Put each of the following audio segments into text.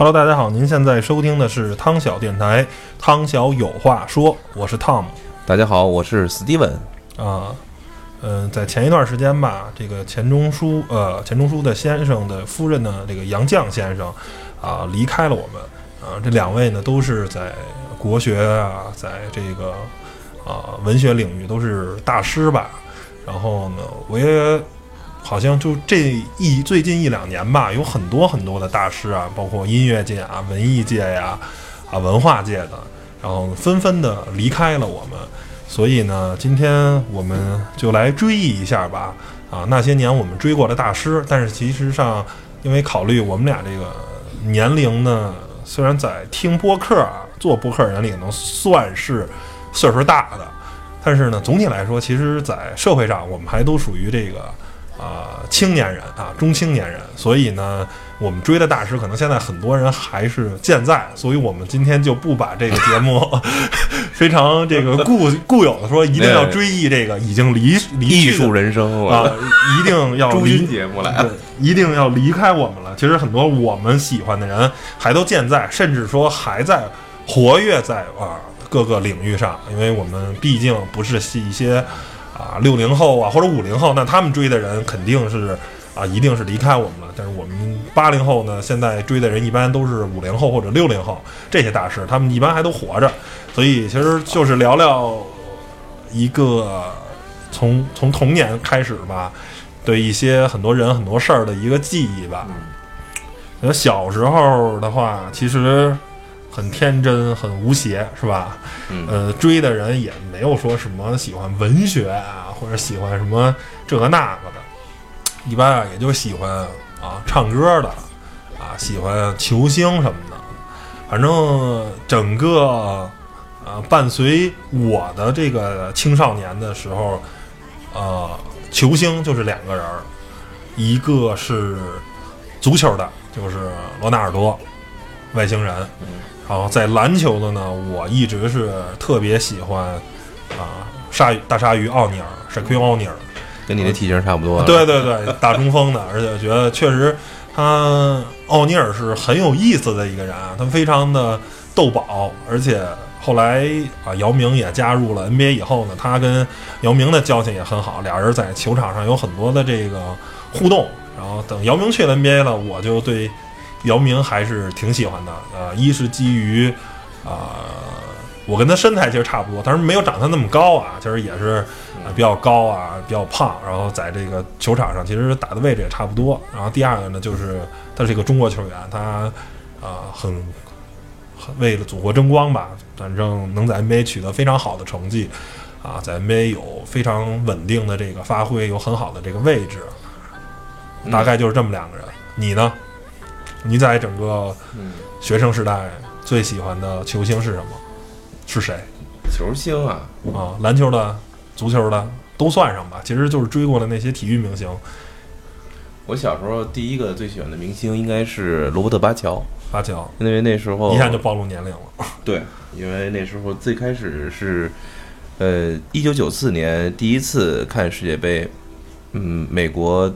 Hello，大家好，您现在收听的是汤小电台，汤小有话说，我是 Tom 大家好，我是 Steven。啊。嗯、在前一段时间吧，这个钱钟书，呃，钱钟书的先生的夫人呢，这个杨绛先生啊，离开了我们。啊，这两位呢，都是在国学啊，在这个啊文学领域都是大师吧。然后呢，我也好像就这一最近一两年吧，有很多很多的大师啊，包括音乐界啊、文艺界呀、啊文化界的，然后纷纷的离开了我们。所以呢，今天我们就来追忆一下吧，啊，那些年我们追过的大师。但是其实上，因为考虑我们俩这个年龄呢，虽然在听播客啊、做播客人里能算是岁数大的，但是呢，总体来说，其实，在社会上我们还都属于这个啊、青年人啊中青年人。所以呢，我们追的大师，可能现在很多人还是健在，所以我们今天就不把这个节目 非常这个 固固有的说，一定要追忆这个已经离离艺术人生，啊，一定要离中心节目来对，一定要离开我们了。其实很多我们喜欢的人还都健在，甚至说还在活跃在啊各个领域上，因为我们毕竟不是是一些啊六零后啊或者五零后，那他们追的人肯定是啊一定是离开我们了。但是我们八零后呢，现在追的人一般都是五零后或者六零后这些大师，他们一般还都活着，所以其实就是聊聊一个从从童年开始吧，对一些很多人很多事儿的一个记忆吧。呃，小时候的话，其实很天真，很无邪，是吧？嗯呃，追的人也没有说什么喜欢文学啊，或者喜欢什么这个那个的，一般啊也就喜欢啊唱歌的，啊喜欢球星什么的。反正整个呃伴随我的这个青少年的时候，呃，球星就是两个人儿，一个是足球的，就是罗纳尔多，外星人。然后在篮球的呢，我一直是特别喜欢啊、鲨鱼大鲨鱼奥尼尔 Shaquille 奥尼尔。跟你的体型差不多。对对对，大中锋的，而且觉得确实他奥尼尔是很有意思的一个人啊，他非常的逗宝，而且后来啊，姚明也加入了 NBA 以后呢，他跟姚明的交情也很好，俩人在球场上有很多的这个互动。然后等姚明去了 NBA 了，我就对姚明还是挺喜欢的。呃，一是基于啊、我跟他身材其实差不多，但是没有长他那么高啊，其实也是啊比较高啊，比较胖，然后在这个球场上其实打的位置也差不多。然后第二个呢，就是他是一个中国球员，他啊、很很 为了祖国争光吧，反正能在 NBA 取得非常好的成绩啊，在 NBA 有非常稳定的这个发挥，有很好的这个位置，大概就是这么两个人。你呢？你在整个嗯，学生时代最喜欢的球星是什么？是谁球星啊，啊？篮球的、足球的都算上吧，其实就是追过的那些体育明星。我小时候第一个最喜欢的明星应该是罗伯特巴乔，巴乔因为那时候一下就暴露年龄了。对，因为那时候最开始是，呃，一九九四年第一次看世界杯，嗯，美国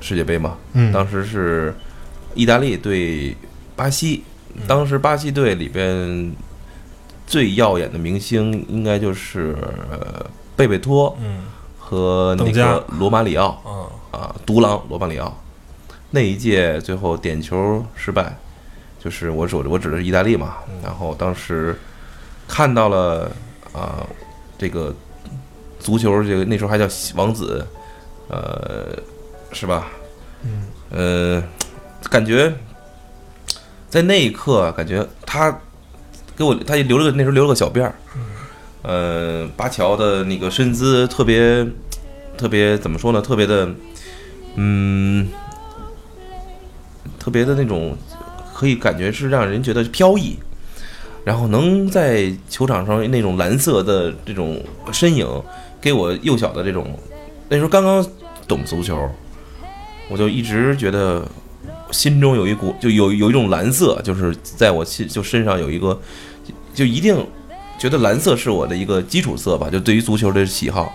世界杯嘛，嗯当时是意大利对巴西，当时巴西队里边最耀眼的明星应该就是呃贝贝托嗯和那个罗马里奥，啊啊独狼罗马里奥。那一届最后点球失败，就是我指我指的是意大利嘛。然后当时看到了啊、这个足球这个那时候还叫王子，呃，是吧？嗯，呃，感觉在那一刻，感觉他给我他留了个那时候留了个小辫儿，呃，巴乔的那个身姿特别特别怎么说呢？特别的，嗯，特别的那种，可以感觉是让人觉得飘逸，然后能在球场上那种蓝色的这种身影，给我幼小的这种那时候刚刚懂足球，我就一直觉得心中有一股就有有一种蓝色，就是在我心就身上有一个，就一定觉得蓝色是我的一个基础色吧，就对于足球的喜好。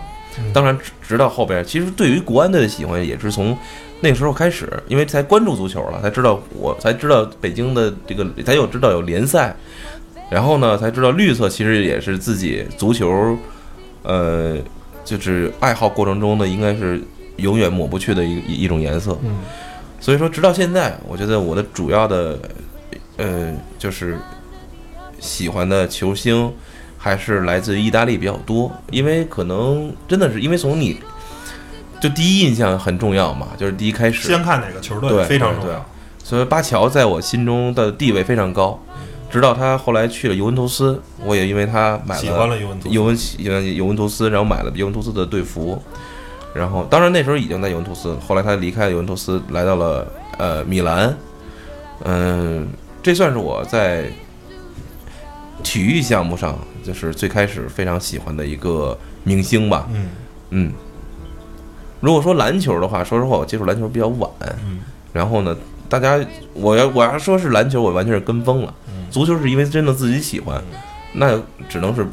当然，直直到后边，其实对于国安队的喜欢也是从那个时候开始，因为才关注足球了，才知道我才知道北京的这个，才有知道有联赛，然后呢，才知道绿色其实也是自己足球，呃，就是爱好过程中的应该是永远抹不去的一一一种颜色。嗯所以说，直到现在，我觉得我的主要的，呃，就是喜欢的球星还是来自于意大利比较多，因为可能真的是因为从你就第一印象很重要嘛，就是第一开始，先看哪个球队对非常重要。所以巴乔在我心中的地位非常高，直到他后来去了尤文图斯，我也因为他买了喜欢了尤文图斯。尤文尤文尤文图斯，然后买了尤文图斯的队服，然后当然那时候已经在尤文图斯，后来他离开尤文图斯，来到了呃米兰，嗯，这算是我在体育项目上就是最开始非常喜欢的一个明星吧，嗯嗯。如果说篮球的话，说实话，我接触篮球比较晚，嗯然后呢，大家我要我要说是篮球，我完全是跟风了。嗯足球是因为真的自己喜欢，那只能是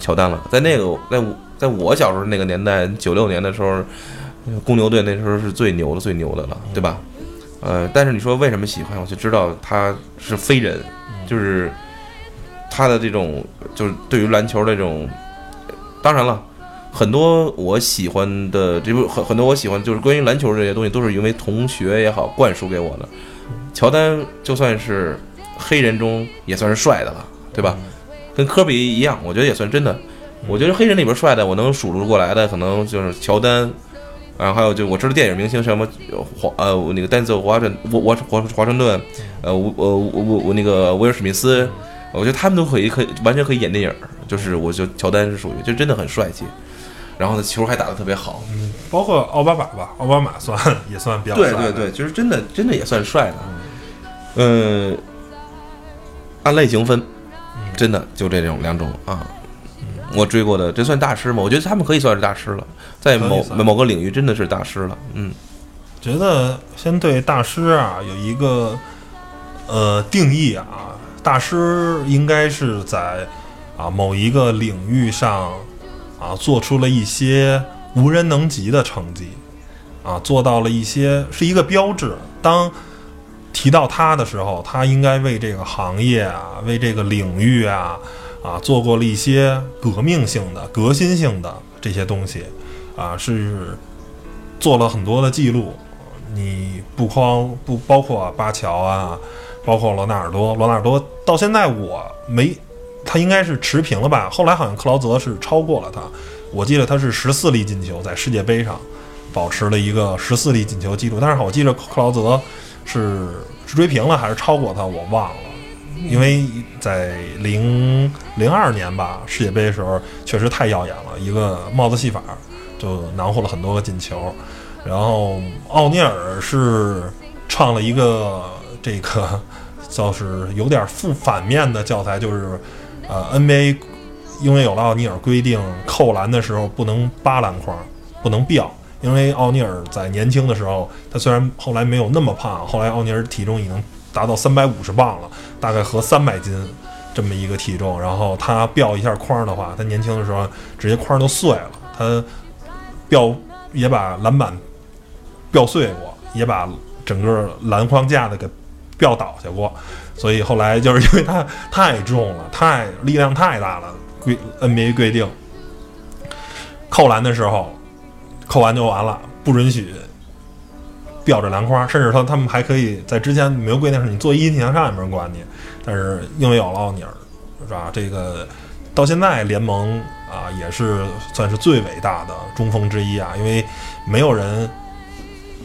乔丹了。在那个在我在我小时候那个年代，九六年的时候，呃公牛队那时候是最牛的最牛的了，对吧？呃，但是你说为什么喜欢，我就知道他是非人，就是他的这种就是对于篮球的这种，当然了。很多我喜欢的，这不很很多我喜欢，就是关于篮球这些东西，都是因为同学也好灌输给我的。乔丹就算是黑人中也算是帅的了，对吧？跟科比一样，我觉得也算真的。我觉得黑人里边帅的，我能数出过来的，可能就是乔丹，然后还有就我知道电影明星什么华呃那个丹泽尔华盛我我华华盛顿，呃我我我我我那个威尔史密斯，我觉得他们都可以可以完全可以演电影，就是我就乔丹是属于就真的很帅气，然后呢球还打得特别好，嗯，包括奥巴马吧，奥巴马算也算比较帅对对对，就是真的真的也算帅的。嗯，按类型分，嗯真的就这种两种啊。我追过的，这算大师吗？我觉得他们可以算是大师了，在某某个领域真的是大师了。嗯觉得先对大师啊有一个呃定义啊，大师应该是在啊某一个领域上啊做出了一些无人能及的成绩啊，做到了一些是一个标志。当提到他的时候，他应该为这个行业啊，为这个领域啊啊做过了一些革命性的、革新性的这些东西啊，是做了很多的记录。你不光不包括巴乔啊，包括罗纳尔多，罗纳尔多到现在我没，他应该是持平了吧？后来好像克劳泽是超过了他，我记得他是十四粒进球，在世界杯上保持了一个十四粒进球记录，但是我记得克劳泽是是追平了还是超过他，我忘了。因为在零零二年吧，世界杯的时候确实太耀眼了，一个帽子戏法就囊获了很多个进球。然后奥尼尔是创了一个这个，就是有点负反面的教材，就是呃 NBA 因为有了奥尼尔规定，扣篮的时候不能扒篮筐，不能掉。因为奥尼尔在年轻的时候，他虽然后来没有那么胖，后来奥尼尔体重已经达到三百五十磅了，大概合三百斤这么一个体重。然后他吊一下框的话，他年轻的时候直接框都碎了，他吊也把篮板吊碎过，也把整个篮筐架子给吊倒下过。所以后来就是 因为他太重了，太力量太大了，规 NBA 规定扣篮的时候扣完就完了，不允许吊着篮筐，甚至他他们还可以在之前没有规定是你做一级向上也没人管你，但是因为有了奥尼尔，是吧？这个到现在联盟啊也是算是最伟大的中锋之一啊，因为没有人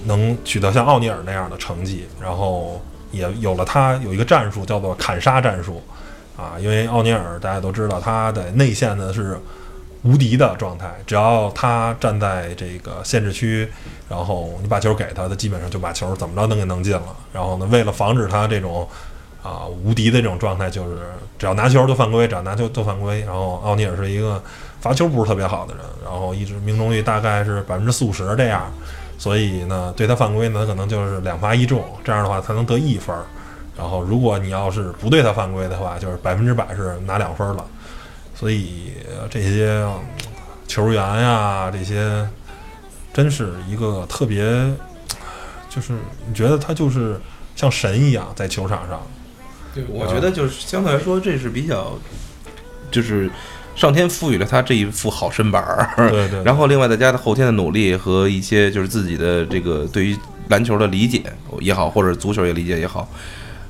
能取得像奥尼尔那样的成绩，然后也有了他有一个战术叫做砍杀战术啊，因为奥尼尔大家都知道他在内线呢是无敌的状态，只要他站在这个限制区，然后你把球给他，他基本上就把球怎么着能给弄进了。然后呢，为了防止他这种啊无敌的这种状态，就是只要拿球就犯规，只要拿球就犯规。然后奥尼尔是一个罚球不是特别好的人，然后一直命中率大概是百分之四五十这样，所以呢，对他犯规呢，可能就是两罚一中，这样的话才能得一分。然后如果你要是不对他犯规的话，就是百分之百是拿两分了。所以呃这些嗯球员呀，这些真是一个特别，就是你觉得他就是像神一样在球场上。对，我觉得就是相对来说，这是比较，就是上天赋予了他这一副好身板儿，对 对然后另外再加上后天的努力和一些就是自己的这个对于篮球的理解也好，或者足球也理解也好，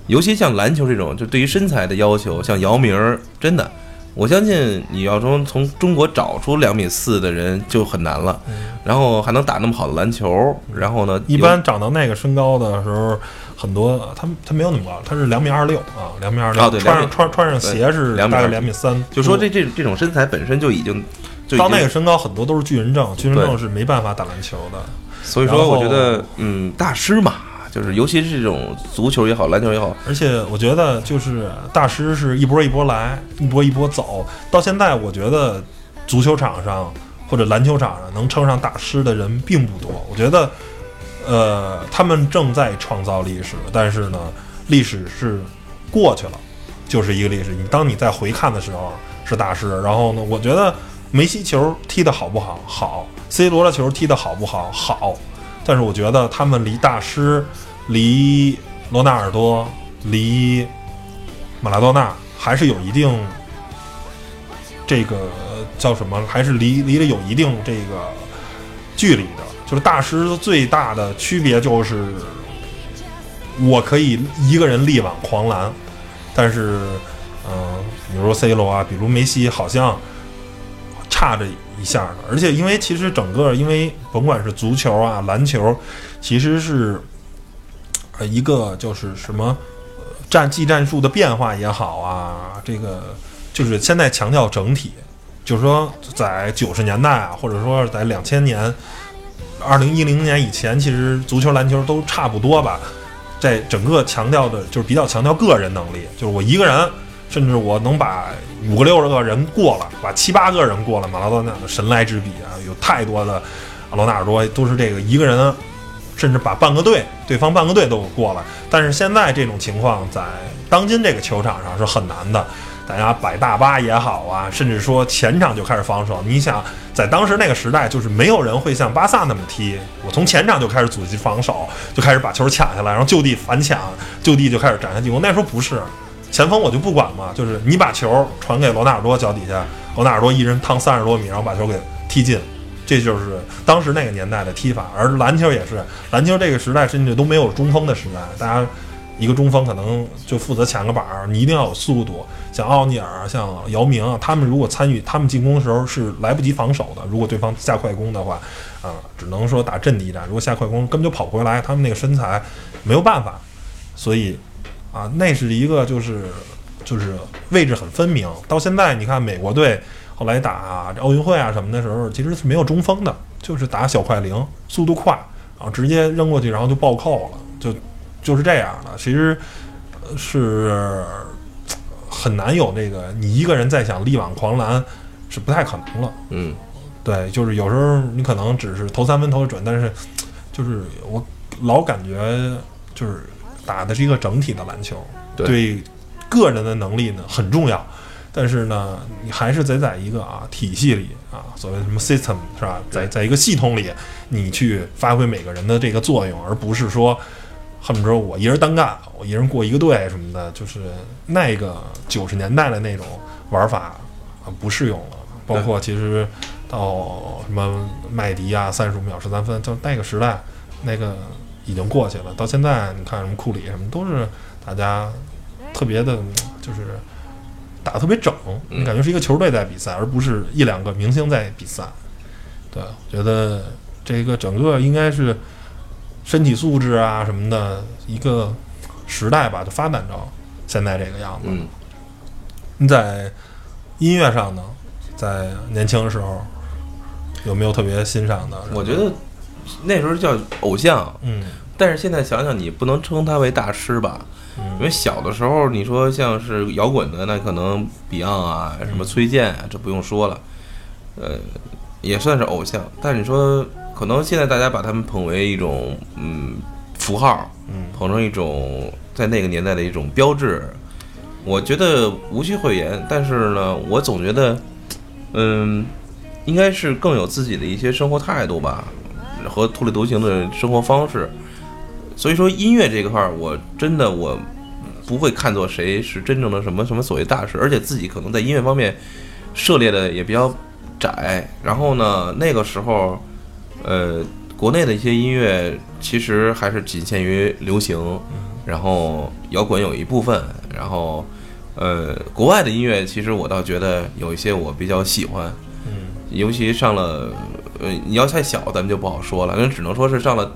尤其像篮球这种，就对于身材的要求，像姚明儿，真的，我相信你要说从中国找出两米四的人就很难了，然后还能打那么好的篮球，然后呢，一般长到那个身高的时候，很多他他没有那么高，他是两米二六啊，两米二六、啊对穿上穿穿上鞋是2米大概两米三，就说这这这种身材本身就已经已经到那个身高，很多都是巨人症，巨人症是没办法打篮球的。所以说，我觉得，嗯，大师嘛，就是尤其是这种足球也好，篮球也好，而且我觉得，就是大师是一波一波来，一波一波走。到现在，我觉得足球场上或者篮球场上能称上大师的人并不多。我觉得，呃，他们正在创造历史，但是呢，历史是过去了，就是一个历史。你当你在回看的时候是大师，然后呢，我觉得梅西球踢得好不好？好，C 罗的球踢得好不好？好。但是我觉得他们离大师，离罗纳尔多，离马拉多纳还是有一定这个叫什么？还是离离了有一定这个距离的。就是大师最大的区别就是，我可以一个人力挽狂澜，但是，嗯、比如 C 罗啊，比如梅西，好像差着下。而且，因为其实整个，因为甭管是足球啊、篮球，其实是呃一个就是什么战技战术的变化也好啊，这个就是现在强调整体，就是说在九十年代啊，或者说在两千年、二零一零年以前，其实足球、篮球都差不多吧。在整个强调的就是比较强调个人能力，就是我一个人，甚至我能把五个六十个人过了，把七八个人过了，马拉多纳的神来之笔啊，有太多的罗纳尔多都是这个一个人，甚至把半个队，对方半个队都过了。但是现在这种情况在当今这个球场上是很难的，大家摆大巴也好啊，甚至说前场就开始防守。你想，在当时那个时代，就是没有人会像巴萨那么踢，我从前场就开始阻击防守，就开始把球抢下来，然后就地反抢，就地就开始展开进攻。那时候不是，前锋我就不管嘛，就是你把球传给罗纳尔多脚底下，罗纳尔多一人趟三十多米，然后把球给踢进。这就是当时那个年代的踢法，而篮球也是，篮球这个时代甚至都没有中锋的时代，大家一个中锋可能就负责抢个板儿，你一定要有速度。像奥尼尔、像姚明啊，他们如果参与他们进攻的时候是来不及防守的，如果对方下快攻的话，啊、只能说打阵地战。如果下快攻根本就跑不回来，他们那个身材没有办法，所以啊，那是一个就是就是位置很分明。到现在你看美国队后来打这奥运会啊什么的时候，其实是没有中锋的，就是打小快灵，速度快，然后直接扔过去，然后就暴扣了，就就是这样的。其实呃是很难有那个你一个人再想力挽狂澜是不太可能了。嗯，对，就是有时候你可能只是投三分投的准，但是就是我老感觉就是打的是一个整体的篮球，对个人的能力呢很重要，但是呢，你还是得在一个啊体系里啊，所谓什么 system 是吧，在在一个系统里，你去发挥每个人的这个作用，而不是说恨不得我一人单干，我一人过一个队什么的，就是那个九十年代的那种玩法啊不适用了。包括其实到什么麦迪啊，三十五秒十三分，就那个时代，那个已经过去了。到现在你看什么库里什么都是大家特别的，嗯就是打得特别整，嗯你感觉是一个球队在比赛，而不是一两个明星在比赛。对，我觉得这个整个应该是身体素质啊什么的一个时代吧，就发展到现在这个样子。嗯，你在音乐上呢，在年轻的时候有没有特别欣赏的？我觉得那时候叫偶像，嗯但是现在想想，你不能称他为大师吧？因嗯为小的时候，你说像是摇滚的，那可能 Beyond 啊，什么崔健啊，这不用说了，呃，也算是偶像。但你说，可能现在大家把他们捧为一种嗯符号，嗯捧成一种在那个年代的一种标志，我觉得无需讳言。但是呢，我总觉得，嗯，应该是更有自己的一些生活态度吧，和特立独行的生活方式。所以说，音乐这一块儿，我真的我不会看作谁是真正的什么什么所谓大师，而且自己可能在音乐方面涉猎的也比较窄。然后呢，那个时候，呃，国内的一些音乐其实还是仅限于流行，然后摇滚有一部分，然后呃，国外的音乐其实我倒觉得有一些我比较喜欢，嗯尤其上了呃，你要太小，咱们就不好说了，那只能说是上了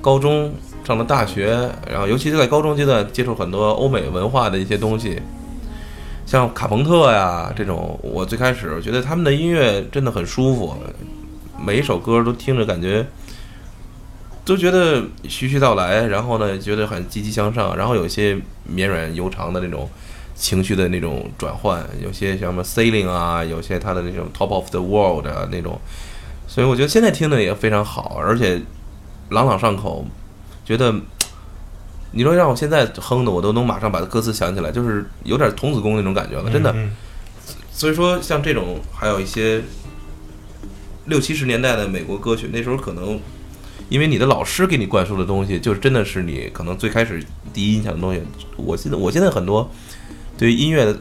高中。上了大学，然后尤其是在高中阶段接触很多欧美文化的一些东西，像卡朋特呀这种，我最开始觉得他们的音乐真的很舒服，每一首歌都听着感觉都觉得徐徐道来，然后呢觉得很积极向上，然后有些绵软悠长的那种情绪的那种转换，有些像什么 Sailing 啊，有些他的那种 Top of the World 啊那种，所以我觉得现在听的也非常好，而且朗朗上口。觉得，你说让我现在哼的，我都能马上把歌词想起来，就是有点童子功那种感觉了，真的。嗯所以说，像这种还有一些六七十年代的美国歌曲，那时候可能因为你的老师给你灌输的东西，就是真的是你可能最开始第一印象的东西。我现在我现在很多对于音乐的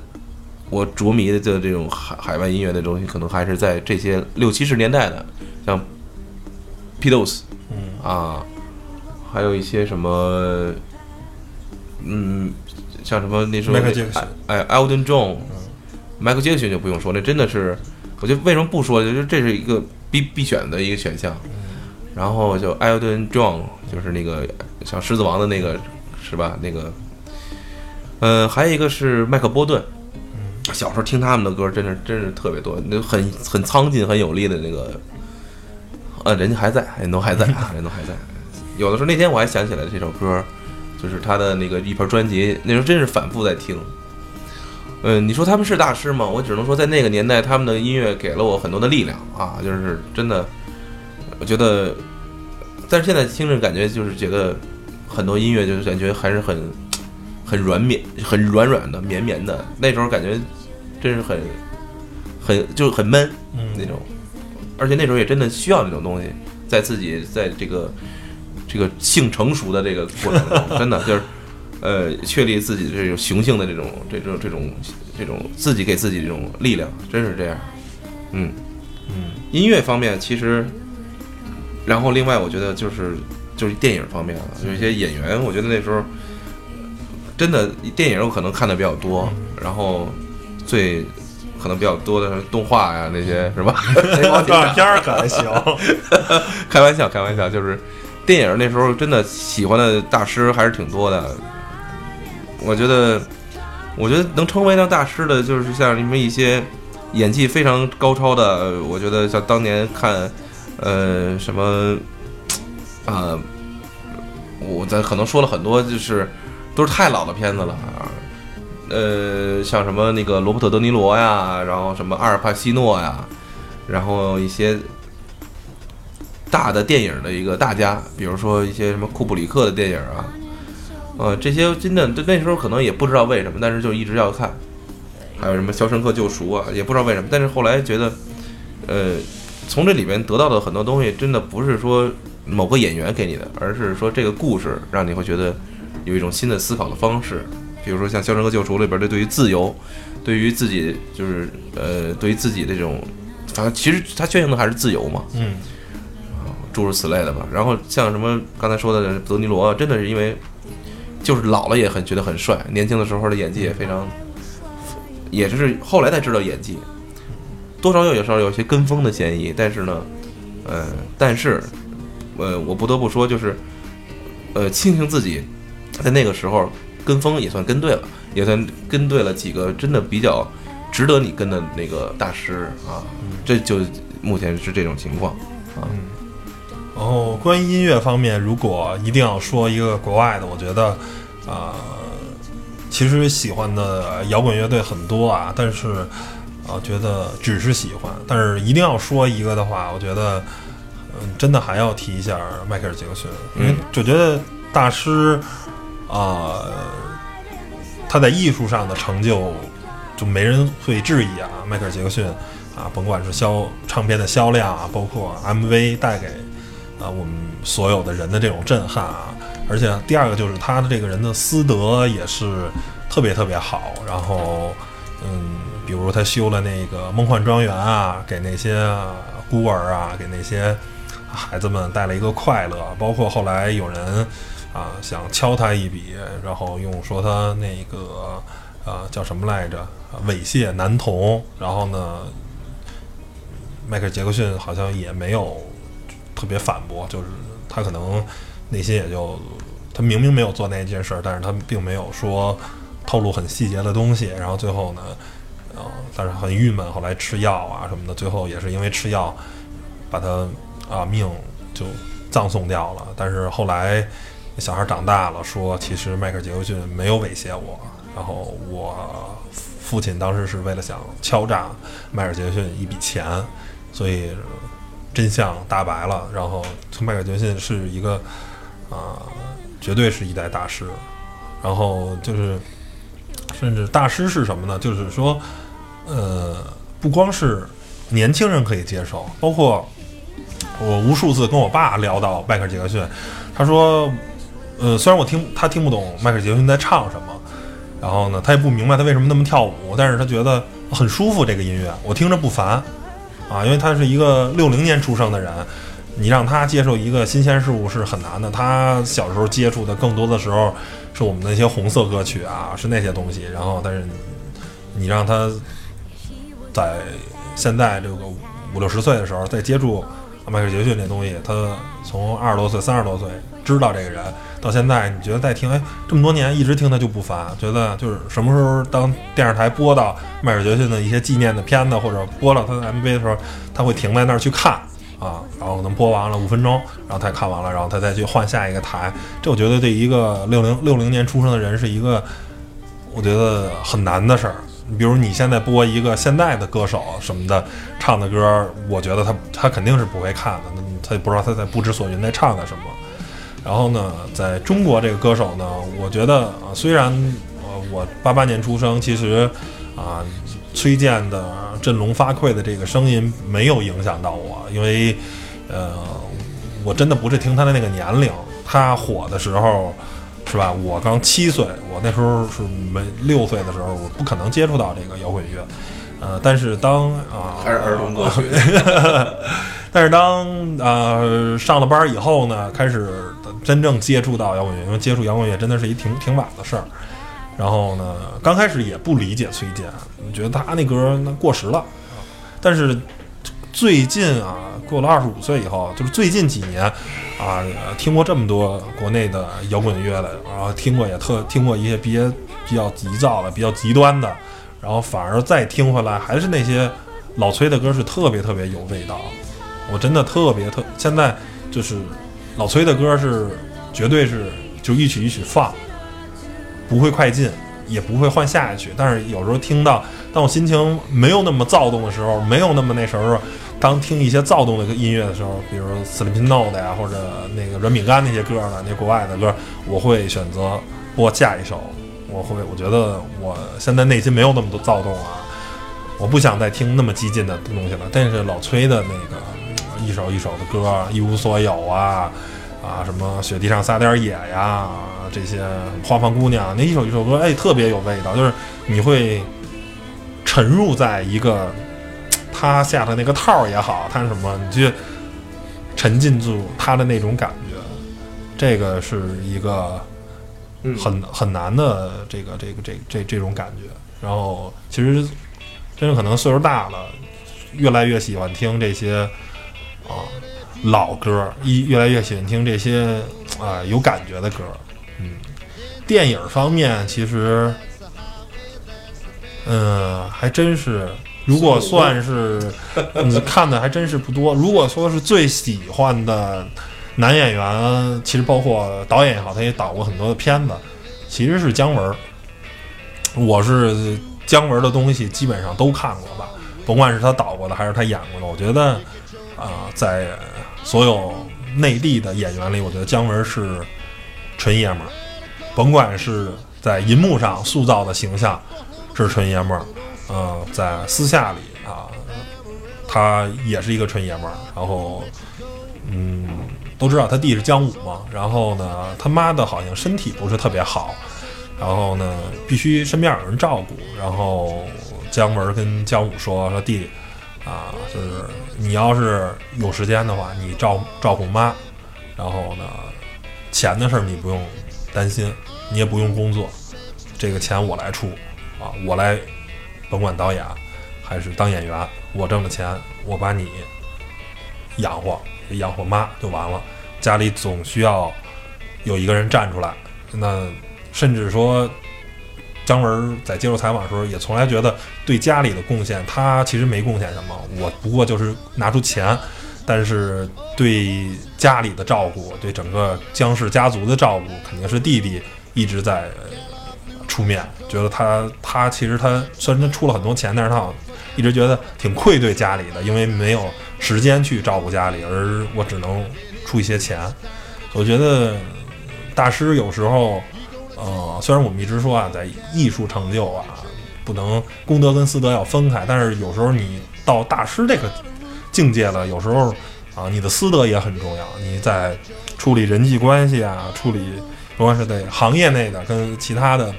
我着迷的这种海海外音乐的东西，可能还是在这些六七十年代的，像 Beatles 嗯啊。还有一些什么，嗯，像什么那时候 Jackson 哎，Elton John，迈克杰克逊就不用说，那真的是，我觉得为什么不说，就是这是一个必必选的一个选项。然后就 Elton John，就是那个像狮子王的那个，是吧？那个，呃，还有一个是麦克波顿。小时候听他们的歌，真是真是特别多，那很很苍劲、很有力的那个，呃，人家还在，人都还在，人都还在。有的时候那天我还想起来这首歌，就是他的那个一盘专辑，那时候真是反复在听。嗯，你说他们是大师吗？我只能说在那个年代，他们的音乐给了我很多的力量啊，就是真的，我觉得，但是现在听着感觉就是觉得很多音乐就是感觉还是很很软绵、很软软的、绵绵的。那时候感觉真是很很就是很闷嗯那种，而且那时候也真的需要那种东西，在自己在这个这个性成熟的这个过程中，真的就是呃确立自己这种雄性的这种这种这种这种自己给自己这种力量，真是这样。嗯，嗯音乐方面其实，然后另外我觉得就是就是电影方面了，有一些演员，我觉得那时候真的电影我可能看的比较多，然后最可能比较多的是动画呀那些是吧？动画 片儿可还行，开玩笑，开玩笑，就是电影那时候真的喜欢的大师还是挺多的。我觉得，我觉得能称为那大师的，就是像你们一些演技非常高超的。我觉得像当年看，呃，什么，啊、我咱可能说了很多，就是都是太老的片子了啊。呃，像什么那个罗伯特·德尼罗呀，然后什么阿尔帕西诺呀，然后一些大的电影的一个大家，比如说一些什么库布里克的电影啊，呃，这些真的那时候可能也不知道为什么，但是就一直要看。还有什么《肖申克救赎》啊，也不知道为什么，但是后来觉得，呃，从这里面得到的很多东西，真的不是说某个演员给你的，而是说这个故事让你会觉得有一种新的思考的方式。比如说像《肖申克救赎》里边的对于自由，对于自己就是呃，对于自己的这种，反正其实他宣扬的还是自由嘛。嗯诸如此类的吧。然后像什么刚才说的德尼罗，真的是因为就是老了也很觉得很帅，年轻的时候的演技也非常，也是后来才知道演技，多少有有时候有些跟风的嫌疑。但是呢，呃，但是呃，我不得不说，就是呃，庆幸自己在那个时候跟风也算跟对了，也算跟对了几个真的比较值得你跟的那个大师啊。这就目前是这种情况啊。然后关于音乐方面，如果一定要说一个国外的，我觉得，啊、其实喜欢的摇滚乐队很多啊，但是，啊、觉得只是喜欢。但是一定要说一个的话，我觉得，嗯，真的还要提一下迈克尔·杰克逊，因为就觉得大师，啊、他在艺术上的成就，就没人会质疑啊。迈克尔·杰克逊啊，甭管是销唱片的销量啊，包括 MV 带给啊我们所有的人的这种震撼啊，而且第二个就是他的这个人的私德也是特别特别好，然后嗯，比如他修了那个梦幻庄园啊，给那些孤儿啊，给那些孩子们带来一个快乐，包括后来有人啊想敲他一笔，然后用说他那个呃叫什么来着，猥亵男童，然后呢，迈克尔·杰克逊好像也没有特别反驳，就是他可能内心也就他明明没有做那件事，但是他并没有说透露很细节的东西，然后最后呢，呃，但是很郁闷，后来吃药啊什么的，最后也是因为吃药把他啊命就葬送掉了。但是后来小孩长大了，说其实迈克尔·杰克逊没有威胁我，然后我父亲当时是为了想敲诈迈克尔·杰克逊一笔钱，所以真相大白了。然后迈克尔·杰克逊是一个啊、绝对是一代大师。然后就是，甚至大师是什么呢？就是说，呃，不光是年轻人可以接受，包括我无数次跟我爸聊到迈克尔·杰克逊，他说，呃，虽然我听他听不懂迈克·杰克逊在唱什么，然后呢，他也不明白他为什么那么跳舞，但是他觉得很舒服这个音乐，我听着不烦啊，因为他是一个六零年出生的人，你让他接受一个新鲜事物是很难的。他小时候接触的更多的时候是我们那些红色歌曲啊，是那些东西。然后，但是你让他在现在这个五六十岁的时候再接触迈克尔·杰克逊这东西，他从二十多岁、三十多岁知道这个人，到现在你觉得再听，哎，这么多年一直听他就不烦，觉得就是什么时候当电视台播到迈克尔·杰克逊的一些纪念的片子，或者播到他的 MV 的时候，他会停在那儿去看。啊，然后可能播完了五分钟，然后他看完了，然后他再去换下一个台。这我觉得对一个六零六零年出生的人是一个，我觉得很难的事儿。你比如你现在播一个现在的歌手什么的唱的歌，我觉得他他肯定是不会看的，他也不知道他在不知所云在唱的什么。然后呢，在中国这个歌手呢，我觉得啊，虽然呃我八八年出生，其实啊崔健的振聋发聩的这个声音没有影响到我，因为呃我真的不是听他的那个年龄，他火的时候是吧？我刚七岁，我那时候是没六岁的时候，我不可能接触到这个摇滚乐。呃，但是当啊，还是儿童歌曲，但是当呃上了班以后呢，开始真正接触到摇滚乐，因为接触摇滚乐真的是一挺挺晚的事儿。然后呢，刚开始也不理解崔健，觉得他那歌那过时了啊。但是最近啊，过了二十五岁以后，就是最近几年啊，听过这么多国内的摇滚乐的，然后听过也特听过一些比较比较急躁的、比较极端的，然后反而再听回来，还是那些老崔的歌是特别特别有味道。我真的特别特，现在就是老崔的歌是绝对是就一曲一曲放，不会快进，也不会换下一曲。但是有时候听到，当我心情没有那么躁动的时候，没有那么那时候，当听一些躁动的音乐的时候，比如 Sleeping Note 呀，或者那个软饼干那些歌呢，那国外的歌，我会选择播下一首。我会，我觉得我现在内心没有那么多躁动啊，我不想再听那么激进的东西了。但是老崔的那个一首一首的歌，一无所有啊，啊什么雪地上撒点野呀，这些花房姑娘，那一首一首歌，哎，特别有味道，就是你会沉入在一个他下的那个套儿也好，他是什么，你去沉浸住他的那种感觉，这个是一个嗯很很难的这个这个这这这种感觉。然后其实真的可能岁数大了，越来越喜欢听这些啊老歌，一越来越喜欢听这些啊有感觉的歌。嗯，电影方面其实，嗯，还真是。如果算是，嗯，看的还真是不多。如果说是最喜欢的男演员，其实包括导演也好，他也导过很多的片子，其实是姜文儿。我是姜文儿的东西基本上都看过吧，甭管是他导过的还是他演过的，我觉得啊、在所有内地的演员里，我觉得姜文儿是纯爷们儿，甭管是在银幕上塑造的形象是纯爷们儿，嗯，在私下里啊，他也是一个纯爷们儿。然后，嗯，都知道他弟是姜武嘛，然后呢，他妈的好像身体不是特别好，然后呢，必须身边有人照顾。然后姜文跟姜武说说弟啊，就是你要是有时间的话，你照照顾妈，然后呢，钱的事儿你不用担心，你也不用工作，这个钱我来出啊，我来，甭管导演还是当演员，我挣的钱我把你养活，养活妈就完了。家里总需要有一个人站出来，那甚至说。姜文在接受采访的时候，也从来觉得对家里的贡献，他其实没贡献什么，我不过就是拿出钱，但是对家里的照顾，对整个姜氏家族的照顾，肯定是弟弟一直在出面。觉得他他其实他虽然他出了很多钱，但是他好一直觉得挺愧对家里的，因为没有时间去照顾家里，而我只能出一些钱。我觉得大师有时候。呃，虽然我们一直说啊，在艺术成就啊，不能功德跟私德要分开，但是有时候你到大师这个境界了，有时候啊，你的私德也很重要。你在处理人际关系啊，处理不管是在行业内的跟其他的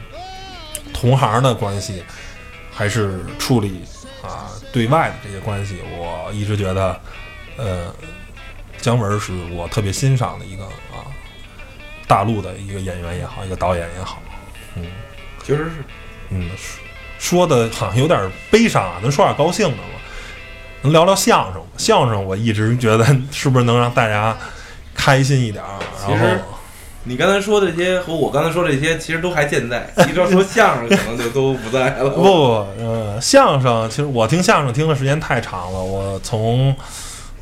同行的关系，还是处理啊对外的这些关系，我一直觉得，呃，姜文是我特别欣赏的一个啊。大陆的一个演员也好，一个导演也好，嗯，其实是。嗯，说的好像有点悲伤啊，能说点高兴的吗？能聊聊相声吗？相声我一直觉得是不是能让大家开心一点儿？然后你刚才说的这些和我刚才说这些，其实都还健在。一说说相声，可能就都不在了。不不，呃，相声其实我听相声听的时间太长了，我从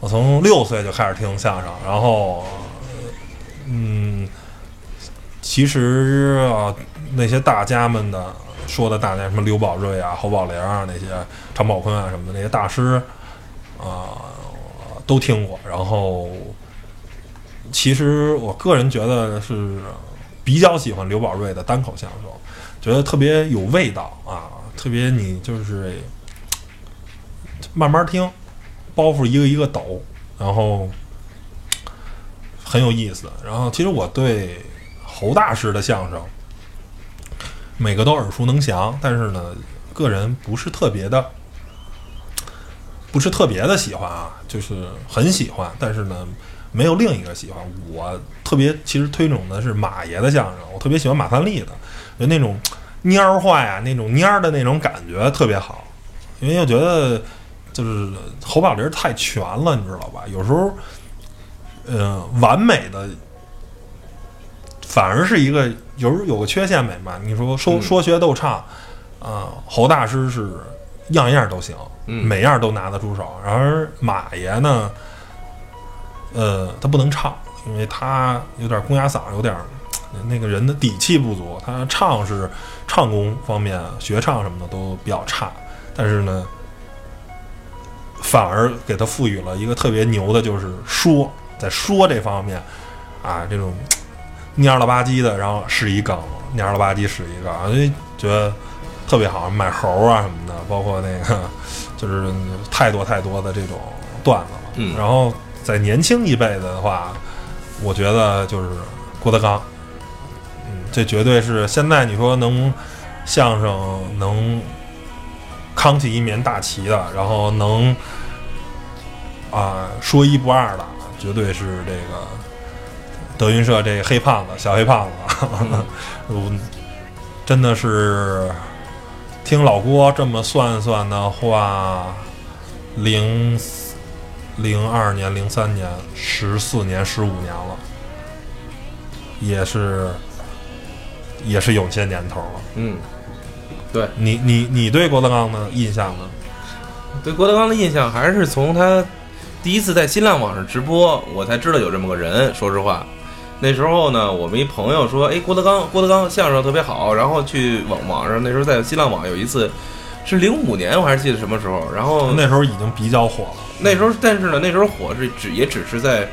我从六岁就开始听相声，然后嗯，其实啊，那些大家们的说的大家，什么刘宝瑞啊、侯宝林啊那些常宝坤啊什么的那些大师啊、都听过。然后，其实我个人觉得是比较喜欢刘宝瑞的单口相声，觉得特别有味道啊，特别你就是慢慢听，包袱一个一个抖，然后很有意思。然后其实我对侯大师的相声每个都耳熟能详，但是呢，个人不是特别的，不是特别的喜欢啊，就是很喜欢，但是呢，没有另一个喜欢。我特别其实推崇的是马爷的相声，我特别喜欢马三立的，就那种蔫儿话呀，那种蔫儿的那种感觉特别好，因为我觉得就是侯宝林太全了，你知道吧？有时候，呃，完美的反而是一个有时候有个缺陷美嘛。你说说嗯说学逗唱，啊、侯大师是样样都行，嗯每样都拿得出手。然而马爷呢，呃，他不能唱，因为他有点公鸭嗓，有点那个人的底气不足。他唱是唱功方面，学唱什么的都比较差，但是呢，反而给他赋予了一个特别牛的，就是说，在说这方面啊，这种蔫了吧唧的，然后是一梗，蔫了吧唧是一个，就觉得特别好，买猴啊什么的，包括那个就是太多太多的这种段子了。嗯然后在年轻一辈子的话，我觉得就是郭德纲，嗯，这绝对是现在你说能相声能扛起一面大旗的，然后能啊、说一不二的，绝对是这个德云社这黑胖子小黑胖子，嗯，真的是听老郭这么算算的话，零零二年、零三年，十四年、十五年了，也是也是有些年头了。嗯，对你你你对郭德纲的印象呢？对郭德纲的印象还是从他第一次在新浪网上直播，我才知道有这么个人。说实话，那时候呢，我们一朋友说，哎，郭德纲，郭德纲相声特别好，然后去网网上那时候在新浪网有一次是零五年，我还是记得什么时候，然后那时候已经比较火了。那时候，但是呢，那时候火是只也只是在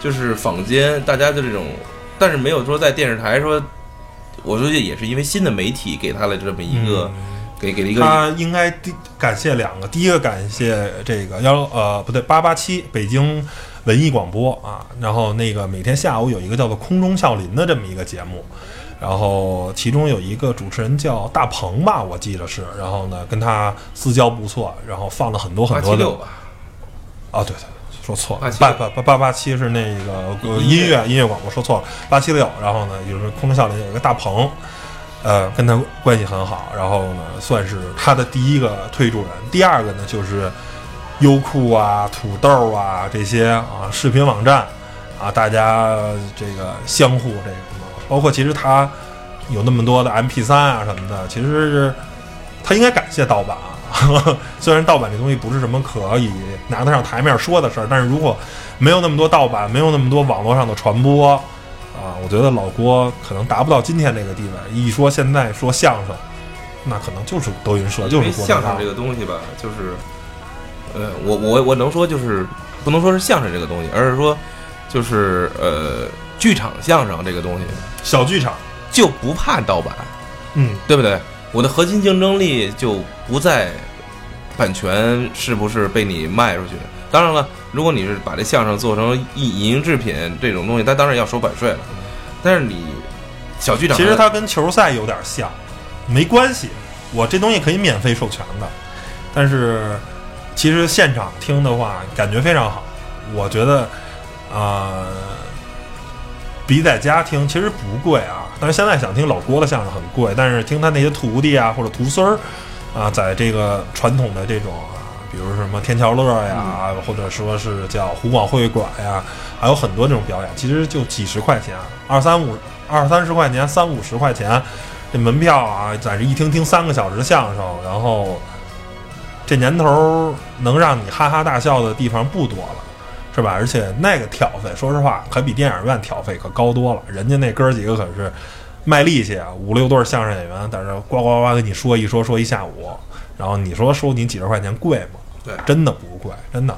就是坊间大家的这种，但是没有说在电视台说。我说这也是因为新的媒体给他了这么一个，给给了一个他应该第感谢两个，第一个感谢这个幺呃不对八八七北京文艺广播啊，然后那个每天下午有一个叫做空中笑林的这么一个节目，然后其中有一个主持人叫大鹏吧，我记得是，然后呢跟他私交不错，然后放了很多很多的八七六吧，啊对对。说错了，876八八八八八七是那个呃音乐音乐广播，说错了，八七六。然后呢，就是空中笑林有一个大鹏，呃，跟他关系很好，然后呢，算是他的第一个推助人。第二个呢，就是优酷啊、土豆啊这些啊视频网站啊，大家这个相互这个包括其实他有那么多的 MP 三啊什么的，其实是他应该感谢盗版啊。虽然盗版这东西不是什么可以拿得上台面说的事儿，但是如果没有那么多盗版，没有那么多网络上的传播啊，我觉得老郭可能达不到今天这个地位。一说现在说相声，那可能就是德云社，就是郭德纲相声这。个东西吧，就是，呃，我我我能说就是不能说是相声这个东西，而是说就是呃，剧场相声这个东西小剧场，就不怕盗版，嗯，对不对？我的核心竞争力就不在版权是不是被你卖出去。当然了，如果你是把这相声做成影影音制品这种东西，它当然要收版税了。但是你小剧场其实它跟球赛有点像，没关系，我这东西可以免费授权的，但是其实现场听的话感觉非常好，我觉得啊、呃比在家听其实不贵啊，但是现在想听老郭的相声很贵，但是听他那些徒弟啊或者徒孙儿啊，在这个传统的这种啊，比如什么天桥乐呀，或者说是叫湖广会馆呀，还有很多这种表演，其实就几十块钱，二三五二三十块钱，三五十块钱，这门票啊，在这一听听三个小时相声，然后这年头能让你哈哈大笑的地方不多了。是吧？而且那个挑费，说实话，可比电影院挑费可高多了。人家那哥儿几个可是卖力气啊，五六对儿相声演员在这呱呱呱跟你说一说说一下午，然后你说收你几十块钱贵吗？对真的不贵，真的，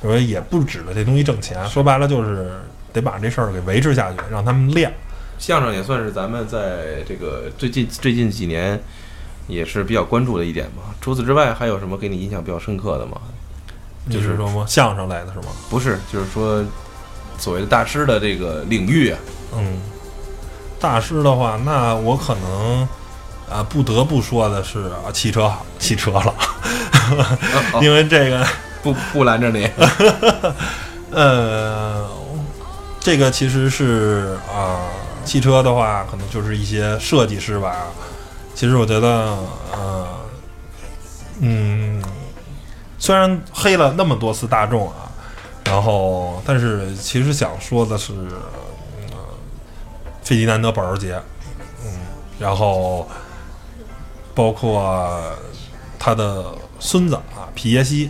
所以也不指着这东西挣钱。说白了就是得把这事儿给维持下去，让他们练。相声也算是咱们在这个最近最近几年也是比较关注的一点吧。除此之外，还有什么给你印象比较深刻的吗？就是说吗？相声类的是吗？不是，就是说所谓的大师的这个领域啊，嗯，大师的话，那我可能啊不得不说的是啊，汽车好，汽车了，哦因为这个不不拦着你，呃，这个其实是啊、汽车的话，可能就是一些设计师吧。其实我觉得，呃，嗯，虽然黑了那么多次大众啊，然后，但是其实想说的是，呃，费迪南德保时捷，嗯，然后包括他的孙子啊，皮耶希，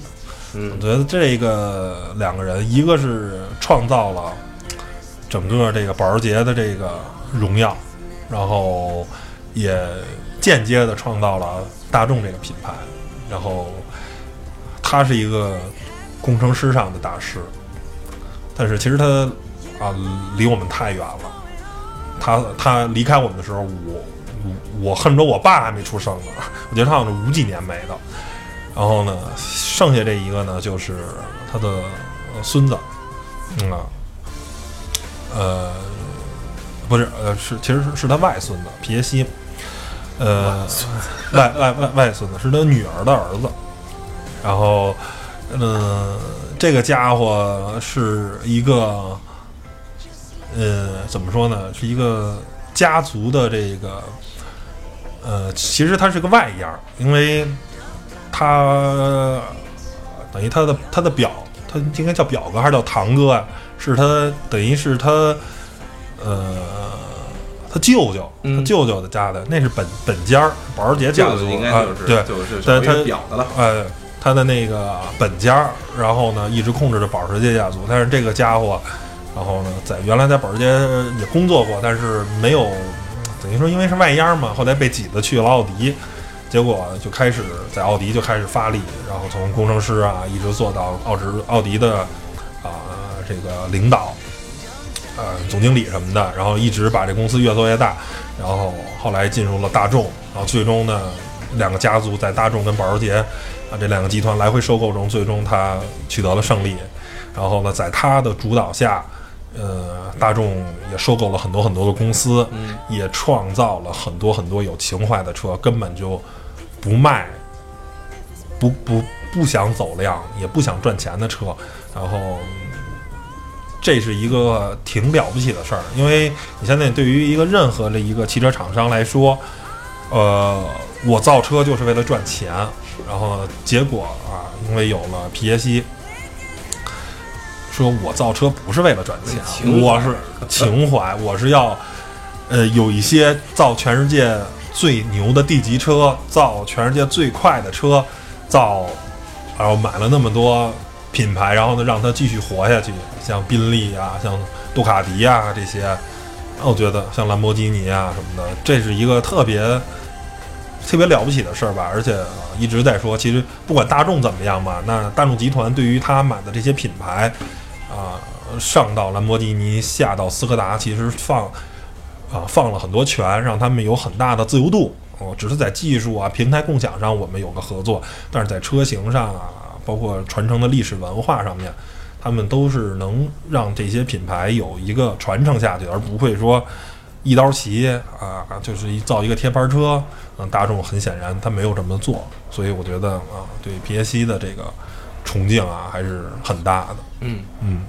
我嗯，觉得这个两个人，一个是创造了整个这个保时捷的这个荣耀，然后也间接的创造了大众这个品牌，然后他是一个工程师上的大师，但是其实他啊离我们太远了，他他离开我们的时候，我我我恨不得我爸还没出生呢，我觉得他好像是五几年没的。然后呢，剩下这一个呢，就是他的呃孙子，嗯啊，呃，不是，呃，是其实是是他外孙子皮耶希，呃，外外外外孙子是他女儿的儿子，然后呃，这个家伙是一个，呃，怎么说呢？是一个家族的这个，呃，其实他是个外样儿，因为他等于他的他的表，他应该叫表哥还是叫堂哥啊？是他等于是他，呃，他舅舅，嗯他舅舅的家的，那是本本家儿，保时捷家族这个应该啊就是、对，就是他表的了。呃，他的那个本家，然后呢，一直控制着保时捷家族。但是这个家伙，然后呢，在原来在保时捷也工作过，但是没有，等于说因为是外央嘛，后来被挤的去了奥迪，结果就开始在奥迪就开始发力，然后从工程师啊，一直做到奥迪奥迪的啊、这个领导。呃，总经理什么的，然后一直把这公司越做越大，然后后来进入了大众，然后最终呢，两个家族在大众跟保时捷啊这两个集团来回收购中，最终他取得了胜利。然后呢，在他的主导下，呃，大众也收购了很多很多的公司，嗯也创造了很多很多有情怀的车，根本就不卖，不不不想走量，也不想赚钱的车，然后。这是一个挺了不起的事儿，因为你现在对于一个任何的一个汽车厂商来说，呃，我造车就是为了赚钱，然后结果啊，因为有了皮耶希，说我造车不是为了赚钱，我是情怀，我是要呃有一些造全世界最牛的地级车，造全世界最快的车，造，然后买了那么多品牌，然后呢让它继续活下去，像宾利啊，像杜卡迪啊这些，我觉得像兰博基尼啊什么的，这是一个特别特别了不起的事儿吧。而且、一直在说，其实不管大众怎么样吧，那大众集团对于他买的这些品牌啊、上到兰博基尼，下到斯柯达，其实放啊放了很多权，让他们有很大的自由度。哦，只是在技术啊、平台共享上我们有个合作，但是在车型上啊，包括传承的历史文化上面，他们都是能让这些品牌有一个传承下去，而不会说一刀齐啊，就是一造一个贴牌车。嗯，大众很显然他没有这么做，所以我觉得啊，对皮耶希的这个崇敬啊还是很大的。嗯，嗯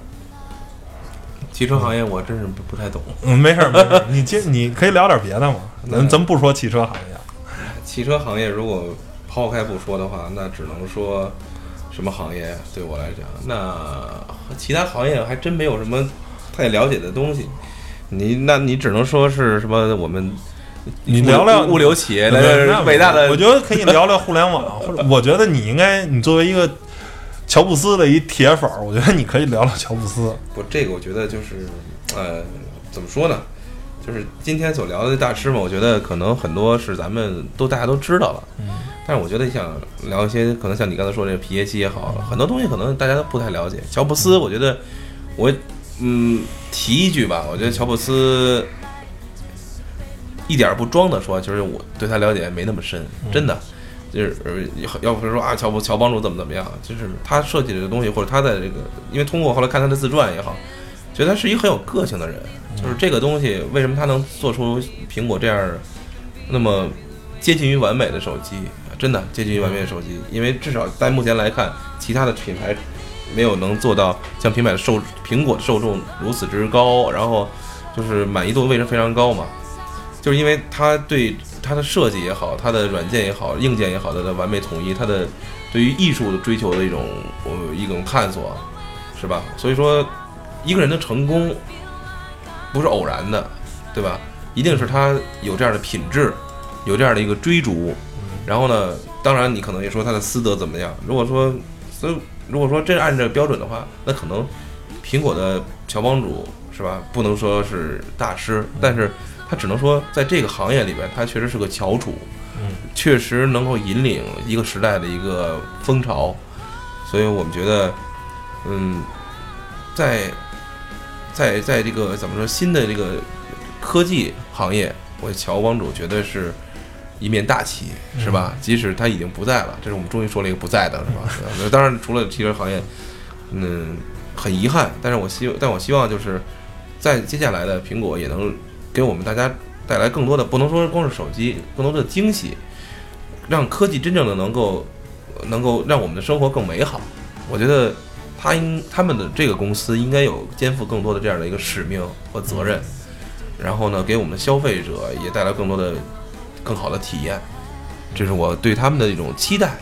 汽车行业我真是不 不太懂。嗯，没事儿没事儿，你接你可以聊点别的嘛，咱咱不说汽车行业。汽车行业如果抛开不说的话，那只能说什么行业对我来讲，那其他行业还真没有什么太了解的东西。你那你只能说是什么我们你聊聊物流企业那的那伟大的我觉得可以聊聊互联网，或者我觉得你应该，你作为一个乔布斯的一铁粉儿，我觉得你可以聊聊乔布斯。不，这个我觉得就是，呃，怎么说呢？就是今天所聊的大师嘛，我觉得可能很多是咱们都大家都知道了，嗯，但是我觉得想聊一些可能像你刚才说这个皮耶西也好，很多东西可能大家都不太了解。乔布斯，我觉得我嗯提一句吧，我觉得乔布斯一点儿不装的说，就是我对他了解没那么深，真的。就是呃要不是说啊，乔布乔帮主怎么怎么样，就是他设计的东西，或者他在这个，因为通过后来看他的自传也好，觉得他是一个很有个性的人。就是这个东西，为什么他能做出苹果这样那么接近于完美的手机？真的接近于完美的手机，因为至少在目前来看，其他的品牌没有能做到像平板受苹果的受众如此之高，然后就是满意度为什么非常高嘛？就是因为它对它的设计也好，它的软件也好，硬件也好，它的完美统一，它的对于艺术的追求的一种呃一种探索，是吧？所以说，一个人的成功不是偶然的，对吧？一定是他有这样的品质，有这样的一个追逐。然后呢，当然你可能也说他的私德怎么样？如果说，所以如果说真按照标准的话，那可能苹果的乔帮主是吧？不能说是大师，但是他只能说在这个行业里边，他确实是个翘楚，嗯，确实能够引领一个时代的一个风潮。所以我们觉得，嗯，在在在这个怎么说新的这个科技行业，我乔帮主绝对是一面大旗，是吧？即使他已经不在了，这是我们终于说了一个不在的，是吧？那 当然，除了汽车行业，嗯，很遗憾，但是我希但我希望就是在接下来的苹果也能给我们大家带来更多的，不能说光是手机，更多的惊喜，让科技真正的能够能够让我们的生活更美好。我觉得他应他们的这个公司应该有肩负更多的这样的一个使命和责任，然后呢，给我们的消费者也带来更多的更好的体验，这是我对他们的一种期待。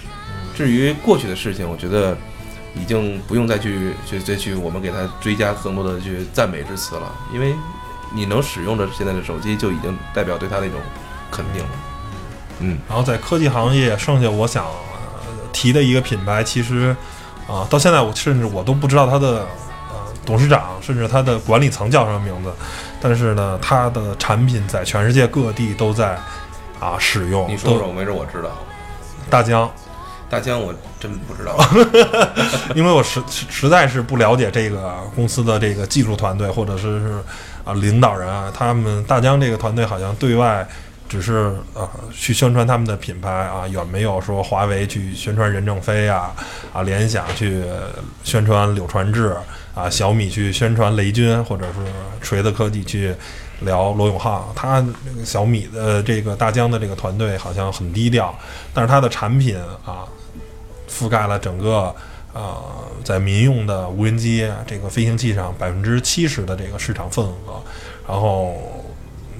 至于过去的事情，我觉得已经不用再去去再去我们给他追加更多的去赞美之词了，因为你能使用着现在的手机，就已经代表对他的一种肯定了。嗯，然后在科技行业，剩下我想、提的一个品牌，其实啊、到现在我甚至我都不知道它的呃董事长，甚至它的管理层叫什么名字，但是呢，它的产品在全世界各地都在啊使用。你说说，没准我知道。大疆，大疆我真不知道。因为我实实实在是不了解这个公司的这个技术团队或者是是啊领导人啊，他们大疆这个团队好像对外只是啊去宣传他们的品牌啊，远没有说华为去宣传任正非啊啊，联想去宣传柳传志啊，小米去宣传雷军，或者是锤子科技去。聊罗永浩，他这个小米的这个大疆的这个团队好像很低调，但是它的产品啊，覆盖了整个呃在民用的无人机这个飞行器上百分之七十的这个市场份额。然后，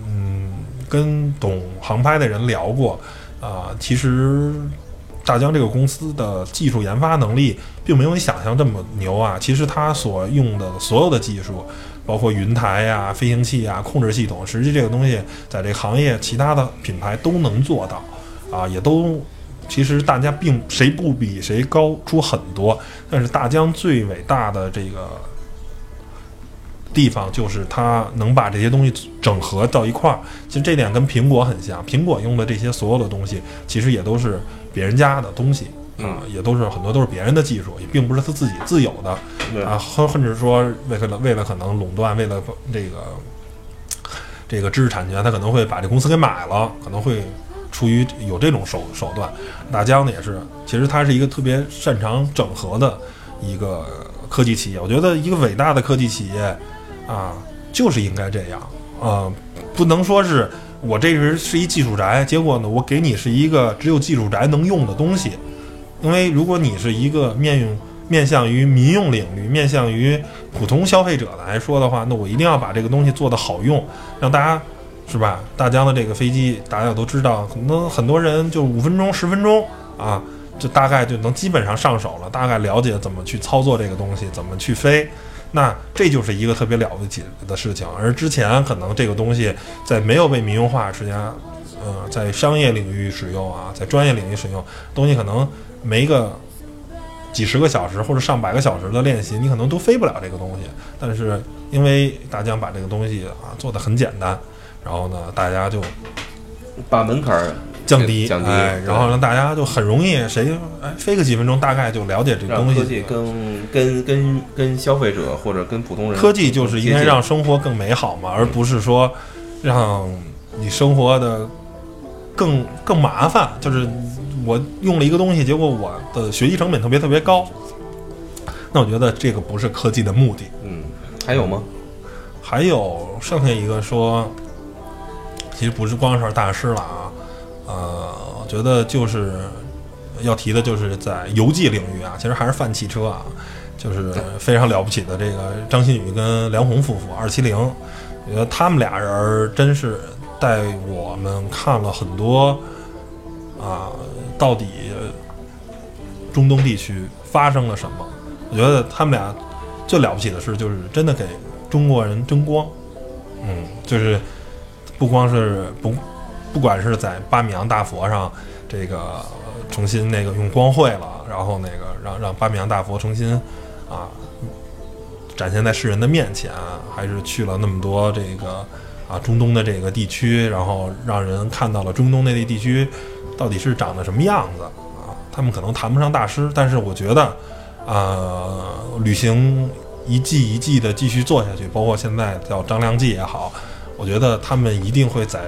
嗯，跟懂航拍的人聊过，啊、其实大疆这个公司的技术研发能力并没有你想象这么牛啊。其实它所用的所有的技术，包括云台呀、飞行器呀、控制系统，实际这个东西在这个行业其他的品牌都能做到，啊，也都其实大家并谁不比谁高出很多，但是大疆最伟大的这个地方就是它能把这些东西整合到一块儿。其实这点跟苹果很像，苹果用的这些所有的东西，其实也都是别人家的东西。啊，也都是很多都是别人的技术，也并不是他自己自有的。对啊，或甚至说为了为了可能垄断，为了这个这个知识产权，他可能会把这公司给买了，可能会出于有这种手手段。大疆呢也是，其实它是一个特别擅长整合的一个科技企业。我觉得一个伟大的科技企业啊，就是应该这样啊，不能说是我这人是一技术宅，结果呢，我给你是一个只有技术宅能用的东西。因为如果你是一个面用面向于民用领域、面向于普通消费者来说的话，那我一定要把这个东西做得好用，让大家是吧？大疆的这个飞机大家都知道，可能很多人就五分钟、十分钟啊，就大概就能基本上上手了，大概了解怎么去操作这个东西，怎么去飞。那这就是一个特别了不起的事情，而之前可能这个东西在没有被民用化之前，呃，在商业领域使用啊，在专业领域使用东西，可能没个几十个小时或者上百个小时的练习，你可能都飞不了这个东西。但是因为大疆把这个东西啊做的很简单，然后呢，大家就把门槛儿降低，降低哎，然后让大家就很容易谁哎飞个几分钟，大概就了解这个东西。让科技跟跟跟跟消费者或者跟普通人科技就是应该让生活更美好嘛，而不是说让你生活的更更麻烦。就是我用了一个东西，结果我的学习成本特别特别高，那我觉得这个不是科技的目的。嗯，还有吗？还有剩下一个说，其实不是光是大师了啊，呃，我觉得就是要提的就是在邮寄领域啊，其实还是泛汽车啊，就是非常了不起的这个张馨予跟梁红夫妇二七零，我觉得他们俩人儿真是带我们看了很多啊，到底中东地区发生了什么？我觉得他们俩最了不起的是，就是真的给中国人争光。嗯，就是不光是不，不管是在巴米扬大佛上，这个重新那个用光绘了，然后那个让让巴米扬大佛重新啊展现在世人的面前，还是去了那么多这个啊中东的这个地区，然后让人看到了中东那地地区到底是长得什么样子啊。他们可能谈不上大师，但是我觉得，呃，旅行一季一季的继续做下去，包括现在叫张良计也好，我觉得他们一定会在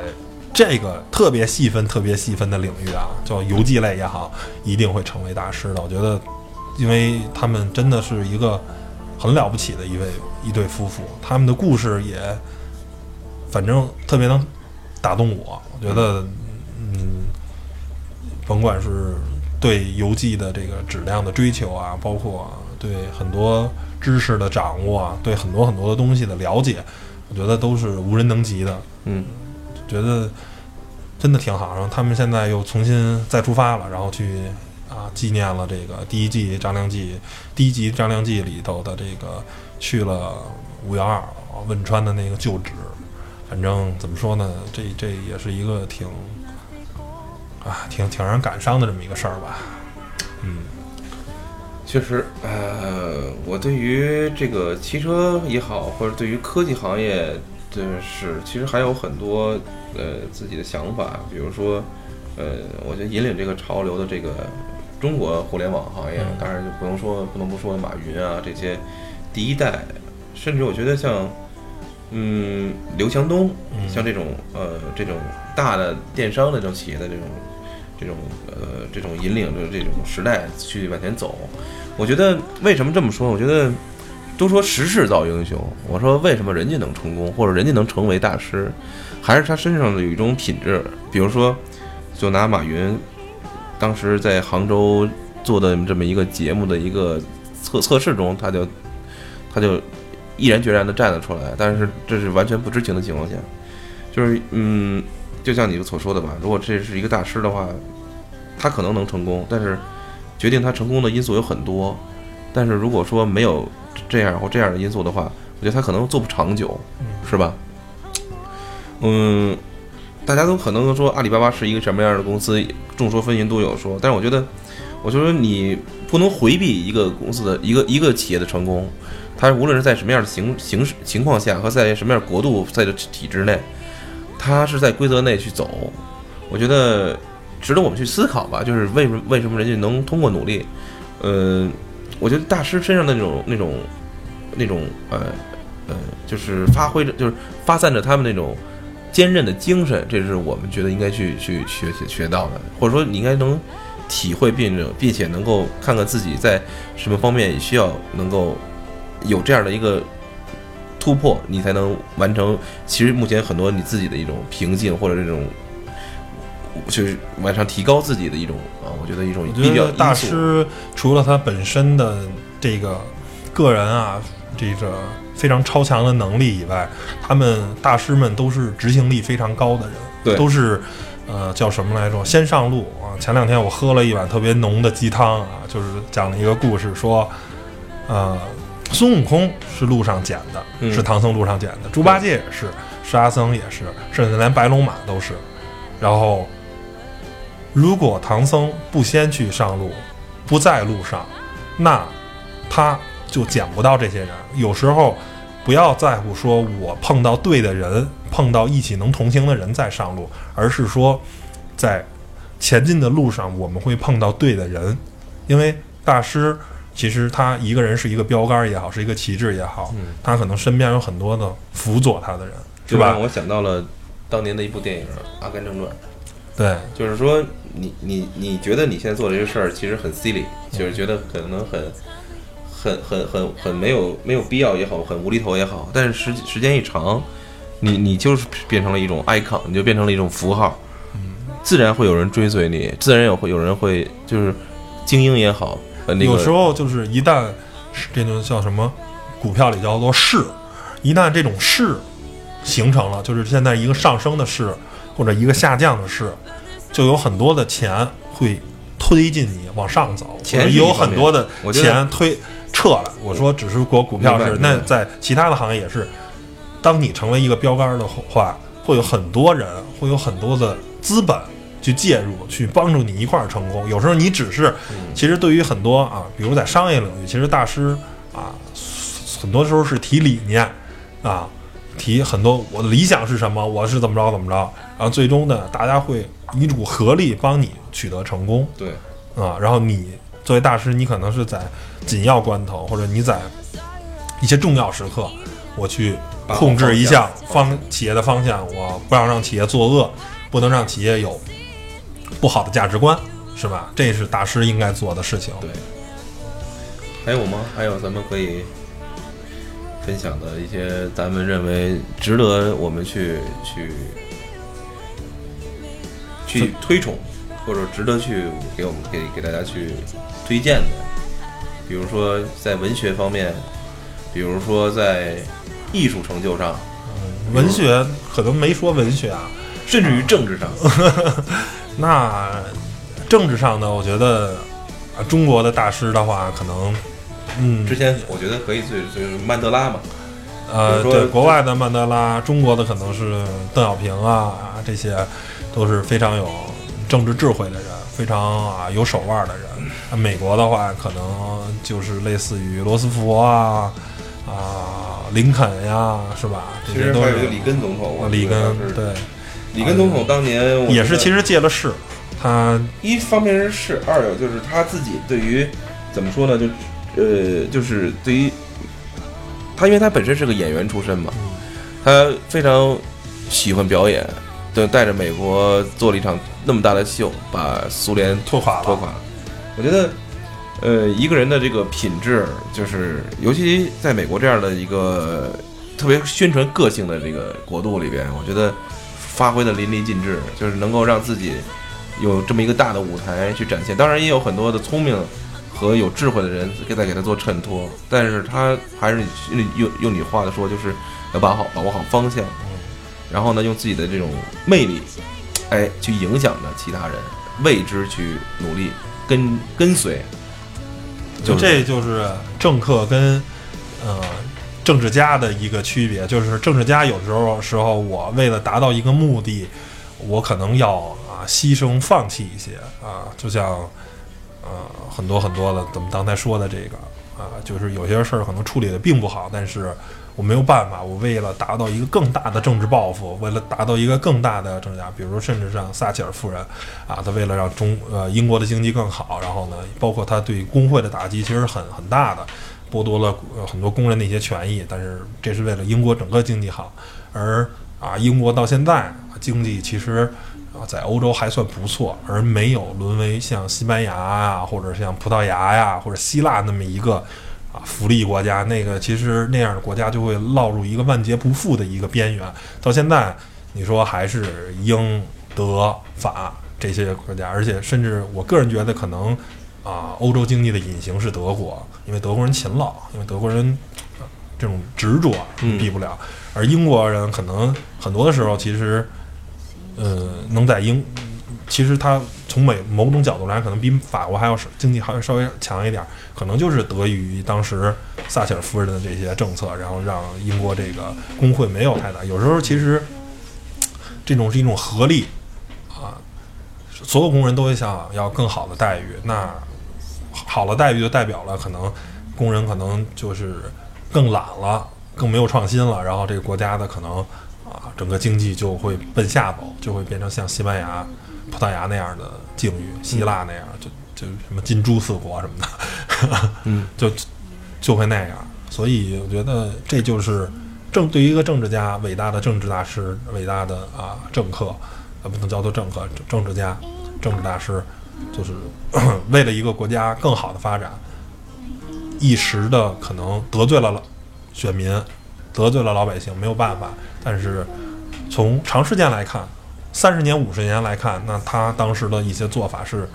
这个特别细分、特别细分的领域啊，叫游记类也好，一定会成为大师的。我觉得，因为他们真的是一个很了不起的一位一对夫妇，他们的故事也反正特别能打动我。我觉得，嗯，甭管是对游记的这个质量的追求啊，包括对很多知识的掌握啊，对很多很多的东西的了解，我觉得都是无人能及的。嗯，觉得真的挺好。然后他们现在又重新再出发了，然后去啊纪念了这个第一季张良记第一集张良记里头的这个去了五幺二汶川的那个旧址。反正怎么说呢，这这也是一个挺啊挺挺让人感伤的这么一个事儿吧。嗯。确实，呃，我对于这个汽车也好，或者对于科技行业，这是其实还有很多呃自己的想法，比如说，呃，我觉得引领这个潮流的这个中国互联网行业，嗯。当然就不用说不能不说马云啊这些第一代，甚至我觉得像嗯刘强东，嗯。像这种呃这种大的电商的这种企业的这种这种呃这种引领着这种时代去往前走。我觉得为什么这么说？我觉得都说时势造英雄，我说为什么人家能成功，或者人家能成为大师，还是他身上的有一种品质。比如说，就拿马云当时在杭州做的这么一个节目的一个测测试中，他就他就毅然决然地站了出来，但是这是完全不知情的情况下，就是嗯，就像你所说的吧，如果这是一个大师的话，他可能能成功，但是决定他成功的因素有很多，但是如果说没有这样或这样的因素的话，我觉得他可能做不长久，嗯是吧？嗯，大家都可能说阿里巴巴是一个什么样的公司，众说纷纭都有说，但是我觉得，我觉得你不能回避一个公司的一个一个企业的成功，它无论是在什么样的形形式情况下和在什么样的国度在这体制内，它是在规则内去走，我觉得值得我们去思考吧。就是为什么为什么人家能通过努力，呃，我觉得大师身上的那种那种那种呃呃，就是发挥着就是发散着他们那种坚韧的精神，这是我们觉得应该去去学学学到的，或者说你应该能体会并且并且能够看看自己在什么方面需要能够有这样的一个突破，你才能完成。其实目前很多你自己的一种瓶颈或者这种。就是往上提高自己的一种啊，我觉得一种我必要觉得大师除了他本身的这个个人啊，这个非常超强的能力以外，他们大师们都是执行力非常高的人，对都是呃叫什么来着？先上路啊！前两天我喝了一碗特别浓的鸡汤啊，就是讲了一个故事，说呃孙悟空是路上捡的，嗯是唐僧路上捡的，猪八戒也是，沙僧也是，甚至连白龙马都是，然后。如果唐僧不先去上路，不在路上，那他就捡不到这些人。有时候不要在乎说我碰到对的人，碰到一起能同行的人再上路，而是说在前进的路上我们会碰到对的人，因为大师其实他一个人是一个标杆也好，是一个旗帜也好，嗯。他可能身边有很多的辅佐他的人，是吧？让？我想到了当年的一部电影《阿甘正传》，对，就是说你你你觉得你现在做这些事儿其实很 silly，就是觉得可能很很很很很没有没有必要也好，很无厘头也好，但是时时间一长，你你就是变成了一种 icon，你就变成了一种符号，自然会有人追随你，自然有会有人会就是精英也好，呃那个有时候就是一旦这就叫什么，股票里叫做势，一旦这种势形成了，就是现在一个上升的势或者一个下降的势，就有很多的钱会推进你往上走，钱或者有很多的钱推撤了。我说只是国股票是，那在其他的行业也是，当你成为一个标杆的话，会有很多人，会有很多的资本。去介入，去帮助你一块儿成功。有时候你只是，其实对于很多啊，比如在商业领域，其实大师啊，很多时候是提理念啊，提很多我的理想是什么，我是怎么着怎么着，然后最终呢，大家会一股合力帮你取得成功对啊。然后你作为大师，你可能是在紧要关头，或者你在一些重要时刻，我去控制一下方企业的方向，我不让让企业作恶，不能让企业有不好的价值观，是吧？这是大师应该做的事情。对。还有吗？还有咱们可以分享的一些咱们认为值得我们去去去推崇，或者值得去给我们给给大家去推荐的。比如说在文学方面，比如说在艺术成就上，文学可能没说文学啊，甚至于政治上，那政治上呢，我觉得啊，中国的大师的话，可能嗯。之，前我觉得可以最最曼德拉嘛，呃，对，国外的曼德拉，中国的可能是邓小平啊，这些都是非常有政治智慧的人，非常啊有手腕的人。啊美国的话，可能就是类似于罗斯福啊啊林肯呀，是吧？这其些都是实还有一个里根总统，我里根对，里根总统当年也是其实借了势，他一方面是势，二有就是他自己对于怎么说呢，就呃，就是对于他，因为他本身是个演员出身嘛，他非常喜欢表演，对，带着美国做了一场那么大的秀，把苏联拖垮了。拖垮了。我觉得，呃，一个人的这个品质，就是尤其在美国这样的一个特别宣传个性的这个国度里边，我觉得发挥的淋漓尽致，就是能够让自己有这么一个大的舞台去展现。当然，也有很多的聪明和有智慧的人给他给他做衬托，但是他还是用用你话的说，就是要把好把握好方向，然后呢，用自己的这种魅力，哎，去影响着其他人，为之去努力。跟跟随，就这就是政客跟呃政治家的一个区别，就是政治家有时候时候我为了达到一个目的，我可能要啊牺牲放弃一些啊，就像呃很多很多的咱们刚才说的这个啊，就是有些事儿可能处理的并不好，但是我没有办法，我为了达到一个更大的政治抱负，为了达到一个更大的政治家，比如说甚至像撒切尔夫人啊，她为了让中呃英国的经济更好，然后呢，包括她对工会的打击其实很很大的，剥夺了呃很多工人的一些权益，但是这是为了英国整个经济好，而啊英国到现在经济其实。啊，在欧洲还算不错，而没有沦为像西班牙啊，或者像葡萄牙呀，或者希腊那么一个啊福利国家。那个其实那样的国家就会落入一个万劫不复的一个边缘。到现在，你说还是英、德、法这些国家，而且甚至我个人觉得可能啊，欧洲经济的隐形是德国，因为德国人勤劳，因为德国人、呃这种执着嗯比不了，而英国人可能很多的时候其实。呃，能在英，其实他从美某种角度来，可能比法国还要是经济还要稍微强一点儿，可能就是得益于当时撒切尔夫人的这些政策，然后让英国这个工会没有太大。有时候其实这种是一种合力啊，所有工人都会想要更好的待遇，那好的待遇就代表了可能工人可能就是更懒了，更没有创新了，然后这个国家的可能。啊，整个经济就会奔下走，就会变成像西班牙、葡萄牙那样的境遇，希腊那样，就就什么金猪四国什么的，嗯，就就会那样。所以我觉得这就是政对于一个政治家，伟大的政治大师，伟大的啊政客，呃不能叫做政客，政治家、政治大师，就是 为了一个国家更好的发展，一时的可能得罪了了选民，得罪了老百姓，没有办法。但是从长时间来看，三十年、五十年来看，那他当时的一些做法是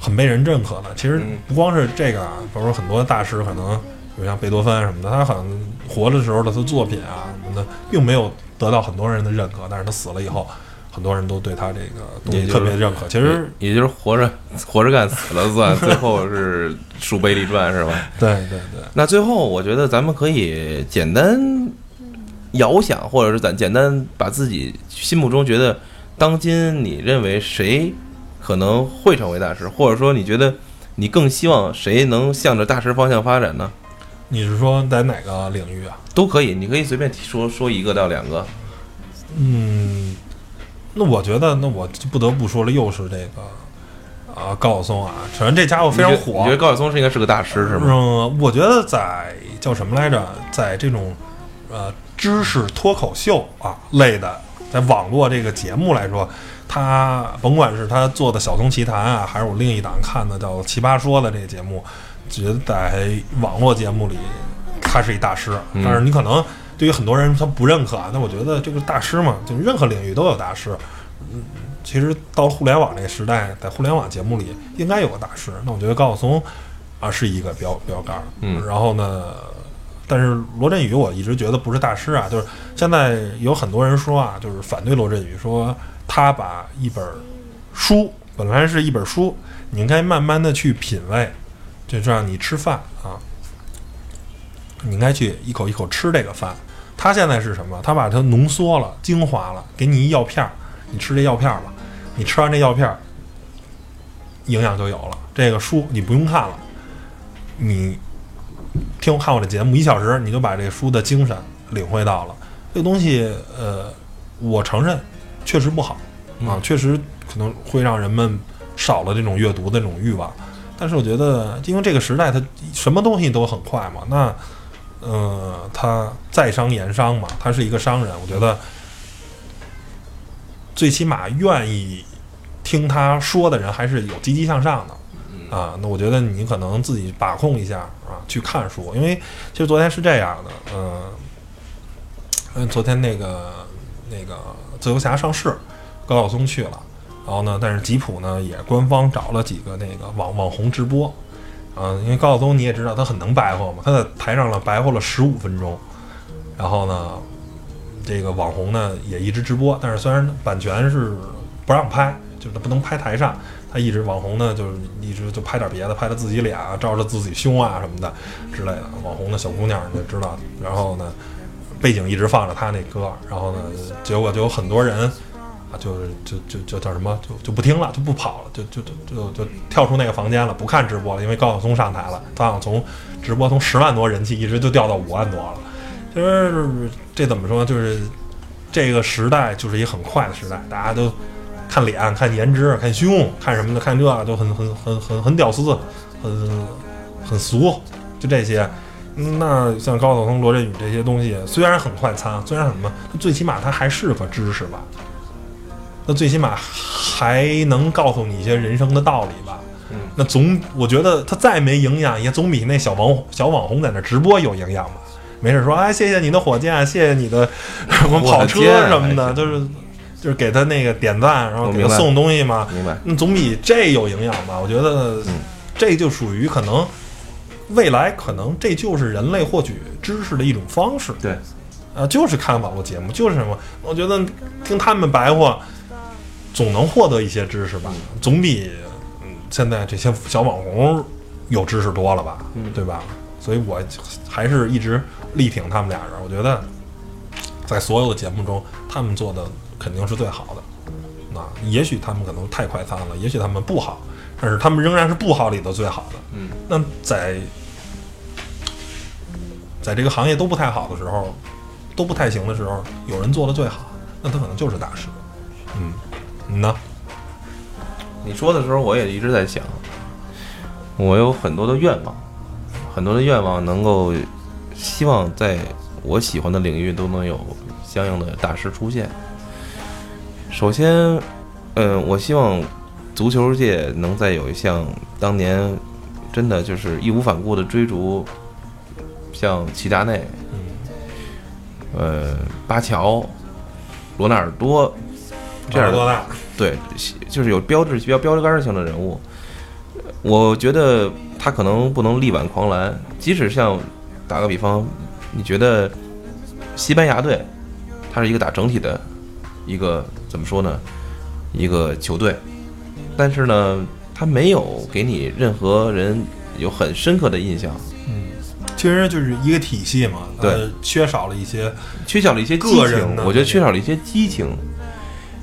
很被人认可的。其实嗯不光是这个啊，比如说很多大师可能，比如像贝多芬什么的，他好像活的时候的他作品啊什么的，并没有得到很多人的认可，但是他死了以后，很多人都对他这个东西特别认可。其实也就是活着活着干，死了算，最后是树碑立传是吧？对对对，那最后我觉得咱们可以简单遥想，或者是咱简单把自己心目中觉得当今你认为谁可能会成为大师，或者说你觉得你更希望谁能向着大师方向发展呢？你是说在哪个领域啊？都可以，你可以随便说说一个到两个。嗯，那我觉得，那我就不得不说了，又是这个啊高晓松啊，首先这家伙非常你觉得你觉得高晓松是应该是个大师是吗？嗯，我觉得在叫什么来着，在这种呃知识脱口秀啊类的，在网络这个节目来说，他甭管是他做的《小松奇谈》啊，还是我另一档看的叫《奇葩说》的这个节目，觉得在网络节目里他是一大师。嗯但是你可能对于很多人他不认可啊，那我觉得这个大师嘛，就是任何领域都有大师。嗯，其实到互联网这个时代，在互联网节目里应该有个大师。那我觉得高晓松啊是一个标标杆儿，嗯然后呢，但是罗振宇我一直觉得不是大师啊，就是现在有很多人说啊，就是反对罗振宇，说他把一本书本来是一本书，你应该慢慢的去品味，就像你吃饭啊，你应该去一口一口吃这个饭。他现在是什么？他把它浓缩了、精华了，给你一药片儿，你吃这药片儿吧，你吃完这药片儿，营养就有了。这个书你不用看了，你听我看我这节目一小时，你就把这书的精神领会到了。这个东西，呃，我承认确实不好啊，确实可能会让人们少了这种阅读的这种欲望。但是我觉得，因为这个时代它什么东西都很快嘛，那呃，他在商言商嘛，他是一个商人，我觉得最起码愿意听他说的人还是有积极向上的。啊，那我觉得你可能自己把控一下啊，去看书，因为其实昨天是这样的，嗯、嗯，昨天那个那个自由侠上市，高晓松去了，然后呢，但是吉普呢也官方找了几个那个网网红直播，嗯、因为高晓松你也知道他很能白活嘛，他在台上了白活了十五分钟，然后呢，这个网红呢也一直直播，但是虽然版权是不让拍，就是他不能拍台上，他一直网红呢就是一直就拍点别的，拍他自己脸啊，照着自己胸啊什么的之类的。网红的小姑娘你就知道，然后呢，背景一直放着他那歌，然后呢，结果就有很多人，就是就就就叫什么，就就不听了，就不跑了，就就就就就跳出那个房间了，不看直播了，因为高晓松上台了，他好像从直播从十万多人气一直就掉到五万多了。其实这怎么说，就是这个时代就是一个很快的时代，大家都看脸、看颜值、看胸、看什么的，看这个就很很很很很屌丝，很很俗，就这些。嗯那像高晓松、罗振宇这些东西，虽然很快餐，虽然很什么，最起码它还是个知识吧。那最起码还能告诉你一些人生的道理吧。嗯，那总我觉得他再没营养，也总比那小网小网红在那直播有营养吧。没事说，哎，谢谢你的火箭，谢谢你的 什么跑车什么的，还行就是就是给他那个点赞，然后给他送东西嘛。明白？那总比这有营养吧？我觉得嗯这就属于可能未来可能这就是人类获取知识的一种方式。对，啊，就是看网络节目，就是什么？我觉得听他们白话，总能获得一些知识吧，总比嗯现在这些小网红有知识多了吧，嗯对吧？所以我还是一直力挺他们俩人。我觉得在所有的节目中，他们做的肯定是最好的。那也许他们可能太快餐了，也许他们不好，但是他们仍然是不好里头最好的。嗯，那在在这个行业都不太好的时候，都不太行的时候，有人做的最好，那他可能就是大师。嗯，你呢？你说的时候，我也一直在想，我有很多的愿望，很多的愿望能够希望在我喜欢的领域都能有相应的大师出现。首先，嗯，我希望足球界能再有一项当年真的就是义无反顾的追逐，像齐达内，呃，巴乔、罗纳尔多这样的多大？对，就是有标志、比较标杆性的人物。我觉得他可能不能力挽狂澜，即使像打个比方，你觉得西班牙队，他是一个打整体的一个怎么说呢？一个球队，但是呢，他没有给你任何人有很深刻的印象，嗯其实就是一个体系嘛，对呃，缺少了一些缺少了一些激个人情，我觉得缺少了一些激情，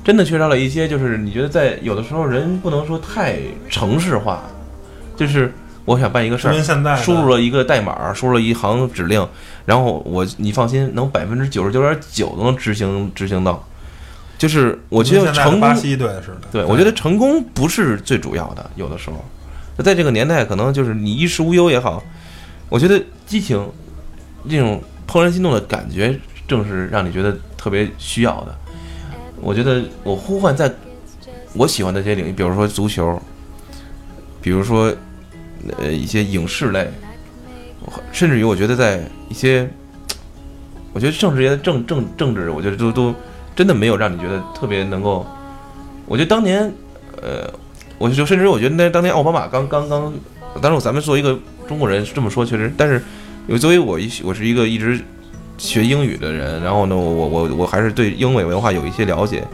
真的缺少了一些，就是你觉得在有的时候人不能说太城市化，就是我想办一个事儿输入了一个代码，输入了一行指令，然后我你放心，能百分之九十九点九都能执行执行到，就是我觉得成功，巴西队似的。对我觉得成功不是最主要的，有的时候，在这个年代，可能就是你衣食无忧也好，我觉得激情这种怦然心动的感觉，正是让你觉得特别需要的。我觉得我呼唤在我喜欢的这些领域，比如说足球，比如说呃一些影视类，甚至于我觉得在一些，我觉得政治也政政政治，我觉得都都真的没有让你觉得特别能够。我觉得当年，呃，我就甚至我觉得那当年奥巴马刚刚刚当时咱们作为一个中国人这么说确实，但是有作为我一我是一个一直学英语的人，然后呢，我我我我还是对英美文化有一些了解。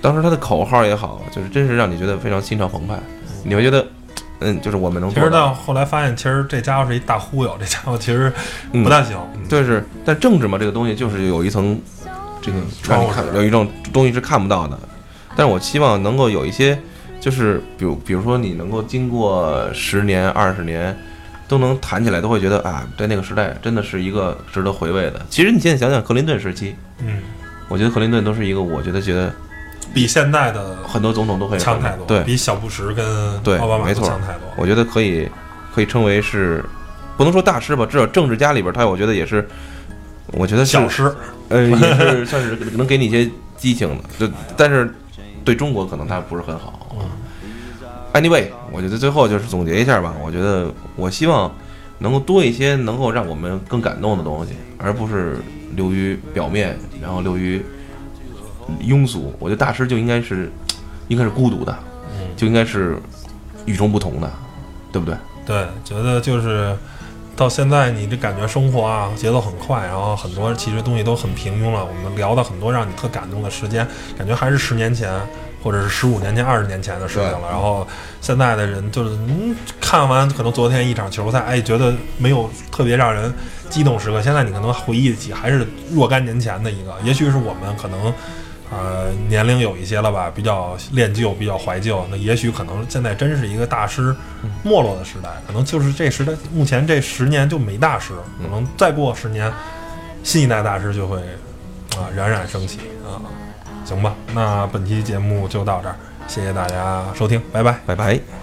当时他的口号也好，就是真是让你觉得非常心潮澎湃，你会觉得，嗯，就是我们能其实做到到。后来发现，其实这家伙是一大忽悠，这家伙其实嗯不大行。就是，但政治嘛，这个东西就是有一层这个窗户看有一种东西是看不到的。但是我希望能够有一些，就是比如比如说你能够经过十年、二十年，都能谈起来，都会觉得啊，在那个时代真的是一个值得回味的。其实你现在想想，克林顿时期，嗯，我觉得克林顿都是一个，我觉得觉得比现在的很多总统都会强太多，对，比小布什跟对奥巴马强太多。我觉得可以可以称为是，不能说大师吧，至少政治家里边他，我觉得也是，我觉得是小师，呃，也是算是能给你一些激情的，就但是对中国可能他不是很好。Anyway，我觉得最后就是总结一下吧，我觉得我希望能够多一些能够让我们更感动的东西，而不是流于表面，然后流于庸俗。我觉得大师就应该是应该是孤独的，嗯，就应该是与众不同的，对不对？对，觉得就是到现在你这感觉生活啊节奏很快，然后很多其实东西都很平庸了。我们聊的很多让你特感动的时间，感觉还是十年前或者是十五年前、二十年前的事情了。然后现在的人就是。嗯，看完可能昨天一场球赛，哎，觉得没有特别让人激动时刻。现在你可能回忆起还是。若干年前的一个，也许是。我们可能。呃，年龄有一些了吧，比较恋旧，比较怀旧。那也许可能现在真是。一个大师没落的时代，可能就是。这时代，目前这十年就没大师，可能再过十年，新一代大师就会啊冉冉升起啊。行吧，那本期节目就到这儿，谢谢大家收听，拜拜。拜拜。